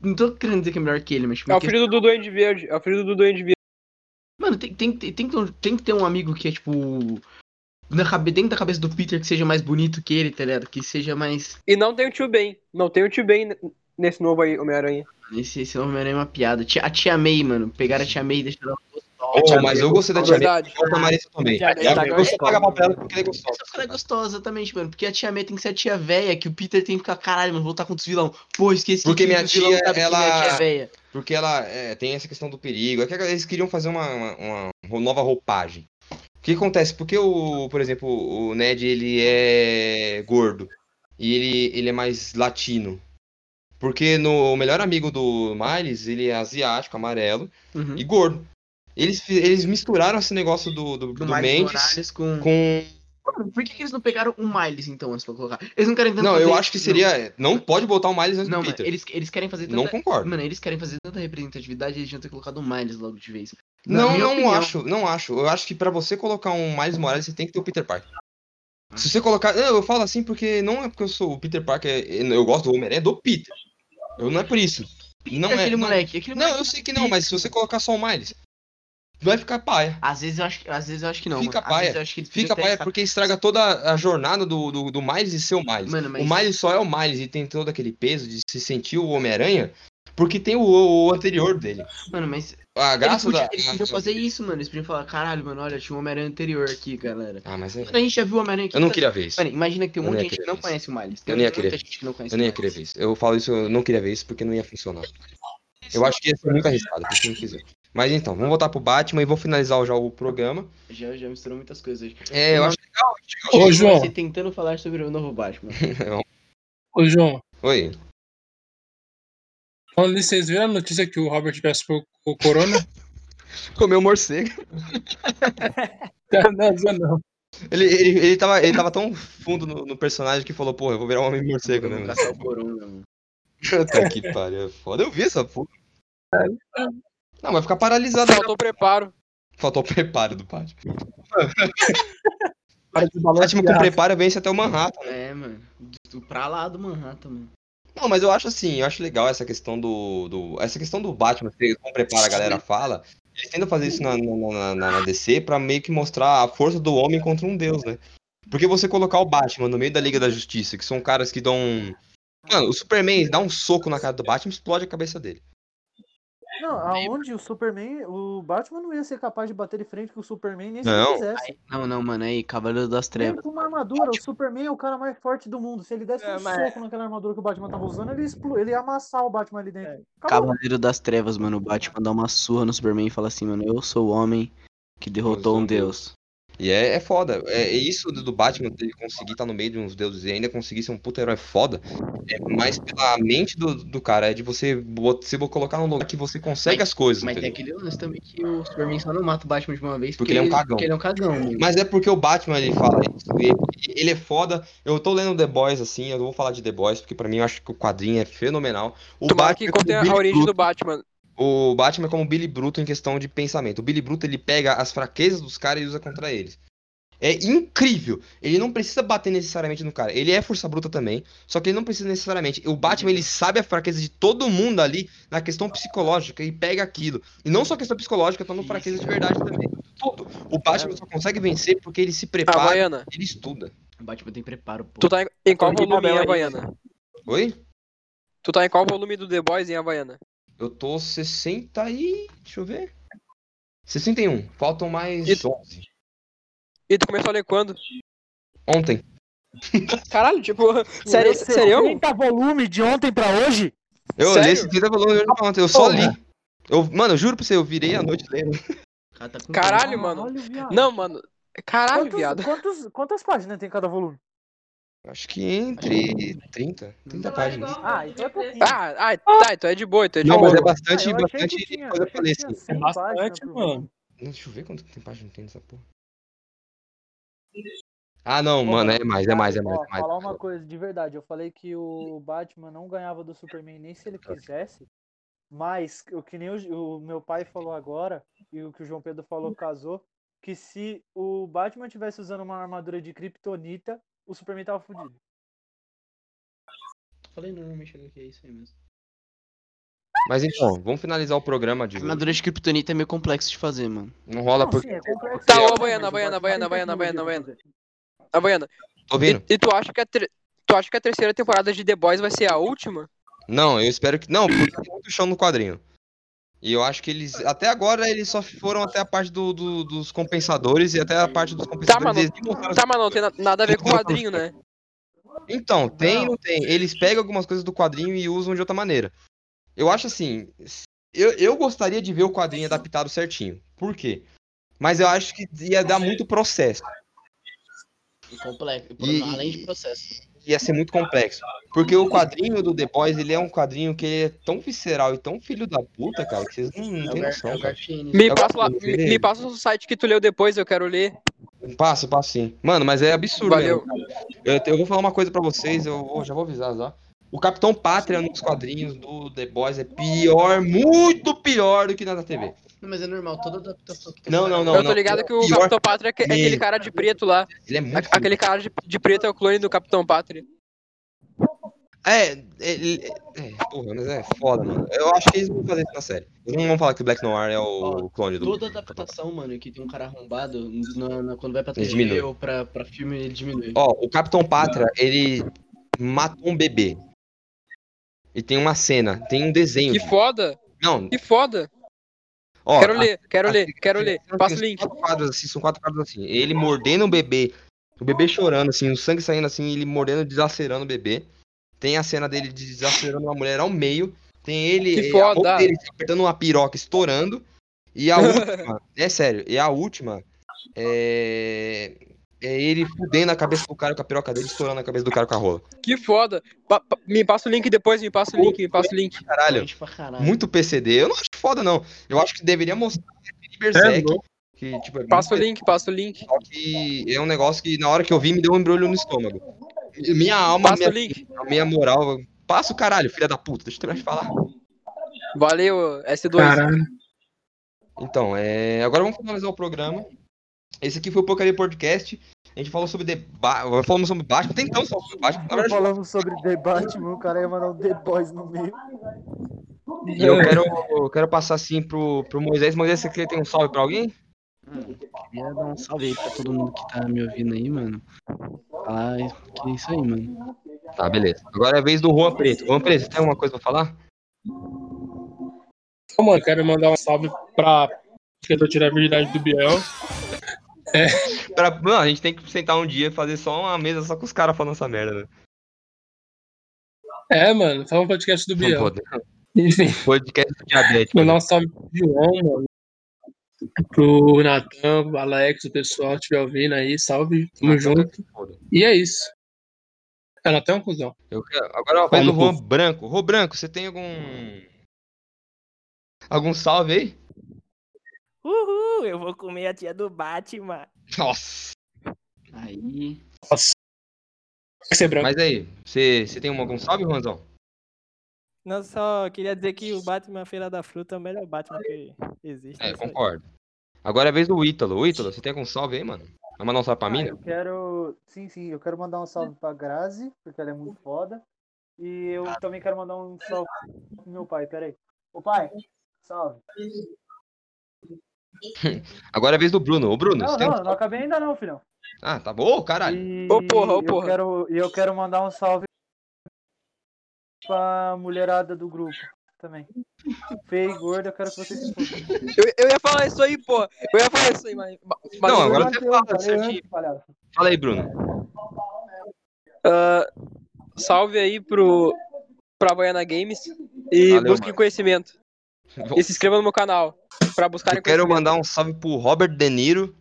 Não tô querendo dizer que é melhor que ele, mas. tipo, É o filho do Duende Verde. É o filho do Duende Verde. Mano, tem, tem, tem, tem, que ter um- tem que ter um amigo que é, tipo. Na cabe, dentro da cabeça do Peter que seja mais bonito que ele, tá ligado? Que seja mais. E não tem o tio Ben. Não tem o tio Ben nesse novo aí, Homem-Aranha. Esse, esse Homem-Aranha é uma piada. A tia May, mano. Pegaram a tia May e deixaram ela Oh, mas eu gostei da Tia May. Verdade. Eu gosto da Marisa também. Tia Eu tá eu só gostosa. paga pau pra ela porque ela é gostosa. Essa ela é gostosa, exatamente, mano. Porque a tia May tem que ser a tia véia, que o Peter tem que ficar, caralho, mano, vou lutar contra os vilão. Pô, esqueci Porque que minha vilão tia, é ela- a tia véia. Porque ela é, tem essa questão do perigo. É que eles queriam fazer uma, uma- uma nova roupagem. O que acontece? Porque o, por exemplo, o Ned ele é gordo e ele, ele é mais latino. Porque no o melhor amigo do Miles, ele é asiático, amarelo Uhum. e gordo. Eles, eles misturaram esse negócio do, do, Do do Mendes com... com. Mano, Por que, que eles não pegaram o Miles, então, antes pra colocar? Eles não querem tanto Não, fazer eu acho que seria. Não pode botar o Miles antes Não, do mano, Peter. eles, eles querem fazer tanta... Não concordo. Mano, eles querem fazer tanta representatividade, eles deviam ter colocado o Miles logo de vez. Na Não, não opinião. acho, não acho. Eu acho que pra você colocar um Miles Morales, você tem que ter o Peter Parker. Se você colocar. Não, eu falo assim porque não é porque eu sou o Peter Parker, eu gosto do Homem-Aranha, é do Peter. Eu não é por isso. Não é. aquele não- moleque, aquele Não, moleque eu sei que não, mas se você colocar só o Miles, vai ficar paia. Às vezes eu acho, que- às vezes eu acho que não. Fica mano. Paia. eu acho que Fica paia porque estraga toda a jornada do, do, do Miles e seu Miles. Mano, mas- O Miles só é o Miles e tem todo aquele peso de se sentir o Homem-Aranha porque tem o, o anterior dele. Mano, mas A graça podiam, da. eles podiam fazer isso, mano. Eles podiam falar, caralho, mano, olha, tinha um Homem-Aranha anterior aqui, galera. Ah, mas é. A gente já viu o Homem-Aranha aqui. Eu não queria ver isso. Mano, imagina que tem um Eu monte de ia gente que não conhece o Miles. Eu Tem não ia muita querer. gente que não conhece Eu nem ia querer ver isso. Eu falo isso, eu não queria ver isso porque não ia funcionar. Eu acho que ia ser muito arriscado, por isso eu não quis ver. Mas então, vamos voltar pro Batman e vou finalizar já o programa. Já, já misturou muitas coisas hoje. É, eu acho Ô, João. Você tentando falar sobre o novo Batman. Ô, João. Oi. Falando nisso, vocês viram a notícia que o Robert pegou o Corona? Comeu morcego. não, não, não. Ele, ele, ele, tava, ele tava tão fundo no, no personagem que falou, pô, eu vou virar um homem morcego, né? Mano? caçar o corona, mano. Puta que pariu, é foda. Eu vi essa porra. Não, vai ficar paralisado. Faltou preparo. Faltou o preparo do Batman. Para de O Batman com preparo vence até o Manhattan. É, mano. Do- Pra lá do Manhattan, mano. Não, mas eu acho assim, eu acho legal essa questão do. do essa questão do Batman, que com preparo a galera fala. Eles tentam fazer isso na, na, na- na DC pra meio que mostrar a força do homem contra um deus, né? Porque você colocar o Batman no meio da Liga da Justiça, que são caras que dão. Mano, o Superman dá um soco na cara do Batman e explode a cabeça dele. Não, aonde o Superman, o Batman não ia ser capaz de bater de frente com o Superman nem se Não. ele quisesse. Não, não, mano. Aí, Cavaleiro das Trevas. com uma armadura, o Superman é o cara mais forte do mundo. Se ele desse É, um mas- soco naquela armadura que o Batman tava usando, ele, explo... ele ia amassar o Batman ali dentro. Acabou. Cavaleiro das Trevas, mano. O Batman dá uma surra no Superman e fala assim, mano, eu sou o homem que derrotou um deus. E é, é foda. É, é isso do Batman, dele conseguir estar no meio de uns deuses e ainda conseguir ser um puta herói foda. É mais pela mente do, do cara, é de você, se colocar num lugar que você consegue as coisas. Mas tem entendeu? aquele lance também que o Superman só não mata o Batman de uma vez Porque ele é um cagão. Porque ele é um cagão, mano. Mas é porque o Batman ele fala isso. Ele, ele é foda. Eu tô lendo The Boys assim, eu vou falar de The Boys, porque pra mim eu acho que o quadrinho é fenomenal. O Tomara que é como contem Billy a origem do Batman. O Batman é como o Billy Bruto em questão de pensamento. O Billy Bruto ele pega as fraquezas dos caras e usa contra eles. É incrível. Ele não precisa bater necessariamente no cara. Ele é força bruta também, só que ele não precisa necessariamente. O Batman ele sabe a fraqueza de todo mundo ali na questão psicológica e pega aquilo. E não só questão psicológica, tá no fraqueza de verdade também. Tudo. O Batman só consegue vencer porque ele se prepara, Havaiana. ele estuda. O Batman tem preparo, pô. Tu tá em, em qual volume em Bela Havaiana? Oi? Tu tá em qual volume do The Boys em Havaiana? Eu tô 60 e. Deixa eu ver. 61. Faltam mais E- 11. E tu começou a ler quando? Ontem. Caralho, tipo, sério, sério? 70 volume de ontem pra hoje? Eu Sério? li esse vida falou ontem. Eu só li. Eu, mano, eu juro pra você, eu virei a noite lendo. Caralho, mano. Não, mano. Caralho, Quantos- viado. quantos- quantas páginas tem cada volume? Acho que entre 30, 30 páginas. Ah, então é pouquinho. Ah, ah, tá, então é de boa, então é de Não, boa. mas é Ah, bastante, que bastante tinha- coisa eu pra ler, sim. 100 Bastante, mano. Deixa eu ver quanto tem página tem nessa porra. Ah, não, mano, é mais, é mais, é mais. Ó, é mais. falar uma coisa de verdade, eu falei que o Batman não ganhava do Superman nem se ele quisesse, mas o que nem o, o meu pai falou agora e o que o João Pedro falou casou, que se o Batman tivesse usando uma armadura de Kryptonita, o Superman tava fudido. Falei normalmente que é isso aí mesmo. Mas então, vamos finalizar o programa de A armadura de Kryptonita é meio complexo de fazer, mano. Não rola Não, porque. sim, é Tá, o Baiana, Baiana, Baiana, Baiana, Baiana, fazer. Ah, Baiana, Tô ouvindo? e, e tu acha que a ter- tu acha que a terceira temporada de The Boys vai ser a última? Não, eu espero que. Não, porque tem muito chão no quadrinho. E eu acho que eles. Até agora eles só foram até a parte do, do- dos compensadores e até a parte dos compensadores. mano. eles nem mostraram- Tá, mas não tem na- nada a ver com o quadrinho, né? Então, tem e não tem. Eles pegam algumas coisas do quadrinho e usam de outra maneira. Eu acho assim. Eu, eu gostaria de ver o quadrinho adaptado certinho. Por quê? Mas eu acho que ia dar muito processo. E complexo. E- Além de processo. Ia ser muito complexo. Porque o quadrinho do The Boys, ele é um quadrinho que ele é tão visceral e tão filho da puta, cara, que vocês não, não É o têm noção, é. Me Eu passa, lá, me, me passa o site que tu leu depois, eu quero ler. Passo, passo sim. Mano, mas é absurdo. Valeu. Eu, eu vou falar uma coisa pra vocês, eu vou- já vou avisar já. O Capitão Pátria nos quadrinhos do The Boys é pior, muito pior do que na da TV. Não, mas é normal, toda adaptação que tem. Não, não, não. eu tô ligado que o pior Capitão Pátria é aque- aquele cara de preto lá. Ele é muito. A- Aquele cara de, de preto é o clone do Capitão Pátria. É, ele. É, porra, mas é foda, mano. Eu acho que eles vão fazer isso na série. Eles não vão falar que o Black Noir é o Ó, clone do. Toda adaptação, mano, que tem um cara arrombado, na- na- quando vai pra TV diminui. ou pra, pra filme, ele diminui. Ó, o Capitão Pátria, ele matou um bebê. E tem uma cena, tem um desenho. Que foda, Não, que foda. Ó. Quero a- ler, quero a- ler, quero ler. Passa o link. Quatro quadros assim, são quatro quadros assim. Ele mordendo o bebê, o bebê chorando, assim, o sangue saindo assim, ele mordendo, desacerando o bebê. Tem a cena dele desacerando uma mulher ao meio. Tem ele, Que a roupa foda. dele apertando uma piroca, estourando. E a última, é sério, e a última é. É ele fudendo a cabeça do cara com a piroca dele, estourando a cabeça do cara com a rola. Que foda. Pa- pa- me passa o link depois, me passa o link, me passa o link. Caralho. muito PCD. Eu não acho foda, não. Eu acho que deveria mostrar aquele É, Berserk. louco. que, tipo, é Passa o link, passa o link. Só que é um negócio que na hora que eu vi me deu um embrulho no estômago. Minha alma, Passa minha, o link. a minha moral. Passa o caralho, filha da puta, deixa eu de falar. Valeu, S2. Caralho. Então, é... agora vamos finalizar o programa. Esse aqui foi o Porcaria Podcast. A gente falou sobre debate. Falamos sobre Batman. Tentamos falar sobre Batman. Verdade, falamos sobre Batman, o cara ia mandar um The Boys no meio. E eu quero, eu quero passar assim pro, pro Moisés. Moisés, você quer ter um salve pra alguém? Queria dar um salve aí pra todo mundo que tá me ouvindo aí, mano. Falar que é isso aí, mano. Tá, beleza. Agora é a vez do Juan Preto. Juan Preto, você tem alguma coisa pra falar? Ô, mano, quero mandar um salve pra. Que eu tô tirando a virgindade do Biel. Pra... Não, a gente tem que sentar um dia e fazer só uma mesa só com os caras falando essa merda, né? É, mano, só um podcast do Não Biel. pode. Enfim, Podcast do diabético. mandar um salve pro João, mano. Pro Natan, pro Alex, o pessoal que estiver ouvindo aí, salve, tamo junto. Foda. E é isso. É, Natan é um cuzão. Eu quero... Agora é vez do Juan Branco. Rô Branco, você tem algum. Algum salve aí? Uhul, eu vou comer a tia do Batman. Nossa! Aí. Nossa. Branco. Mas aí, você, você tem algum salve, Juanzão? Não, só queria dizer que o Batman Feira da Fruta é o melhor Batman que existe. É, aí. concordo. Agora é a vez do Ítalo. Ítalo, você tem algum salve aí, mano? Vai mandar um salve pra Ah, mim? eu quero. Sim, sim, eu quero mandar um salve pra Grazi, porque ela é muito foda. E eu também quero mandar um salve pro meu pai, peraí. Ô pai, salve. Agora é a vez do Bruno. Ô, Bruno, Não, você tem um não, não acabei ainda não, filhão. Ah, tá bom, caralho. E Ô, porra, ô, eu porra. quero, e eu quero mandar um salve pra mulherada do grupo também. Feia e gorda, eu quero que vocês se. Eu, eu ia falar isso aí, pô. Eu ia falar isso aí, mas. mas Não, agora Eu você fala palhaço. Fala aí, Bruno. Ah, salve aí pro. pra Baiana Games. E Valeu, busquem mano. conhecimento. E se inscreva no meu canal. Pra buscarem Eu quero mandar um salve pro Robert De Niro.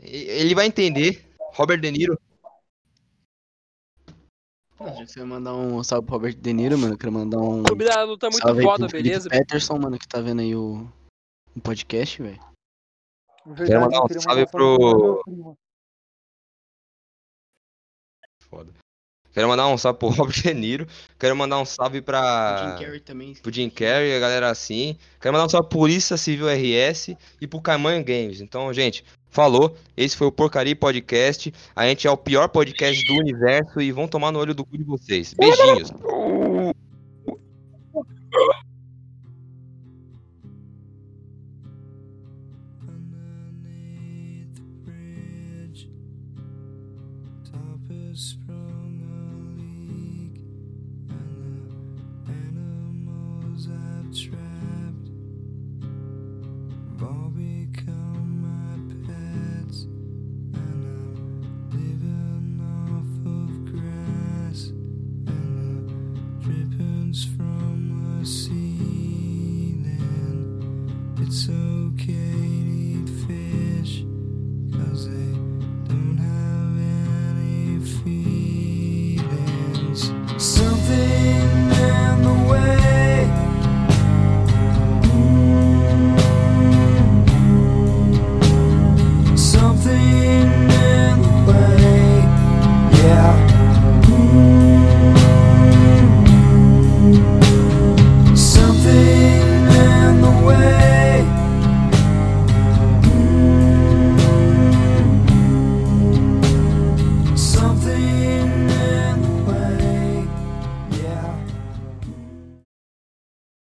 Ele vai entender. Robert De Niro. Já que você vai mandar um salve pro Robert De Niro, mano, eu quero mandar um O clube da luta muito salve foda, pro beleza? Peterson, mano, que tá vendo aí o, o podcast, velho. Verdade, mandar um salve pro-. Foda. Quero mandar um salve pro Robert De Niro. Quero mandar um salve O pra. Jim Carrey também. pro Jim Carrey, a galera assim. Quero mandar um salve pra Polícia Civil RS e pro Caimanho Games. Então, gente, falou. Esse foi o Porcaria Podcast. A gente é o pior podcast do universo e vão tomar no olho do cu de vocês. Beijinhos.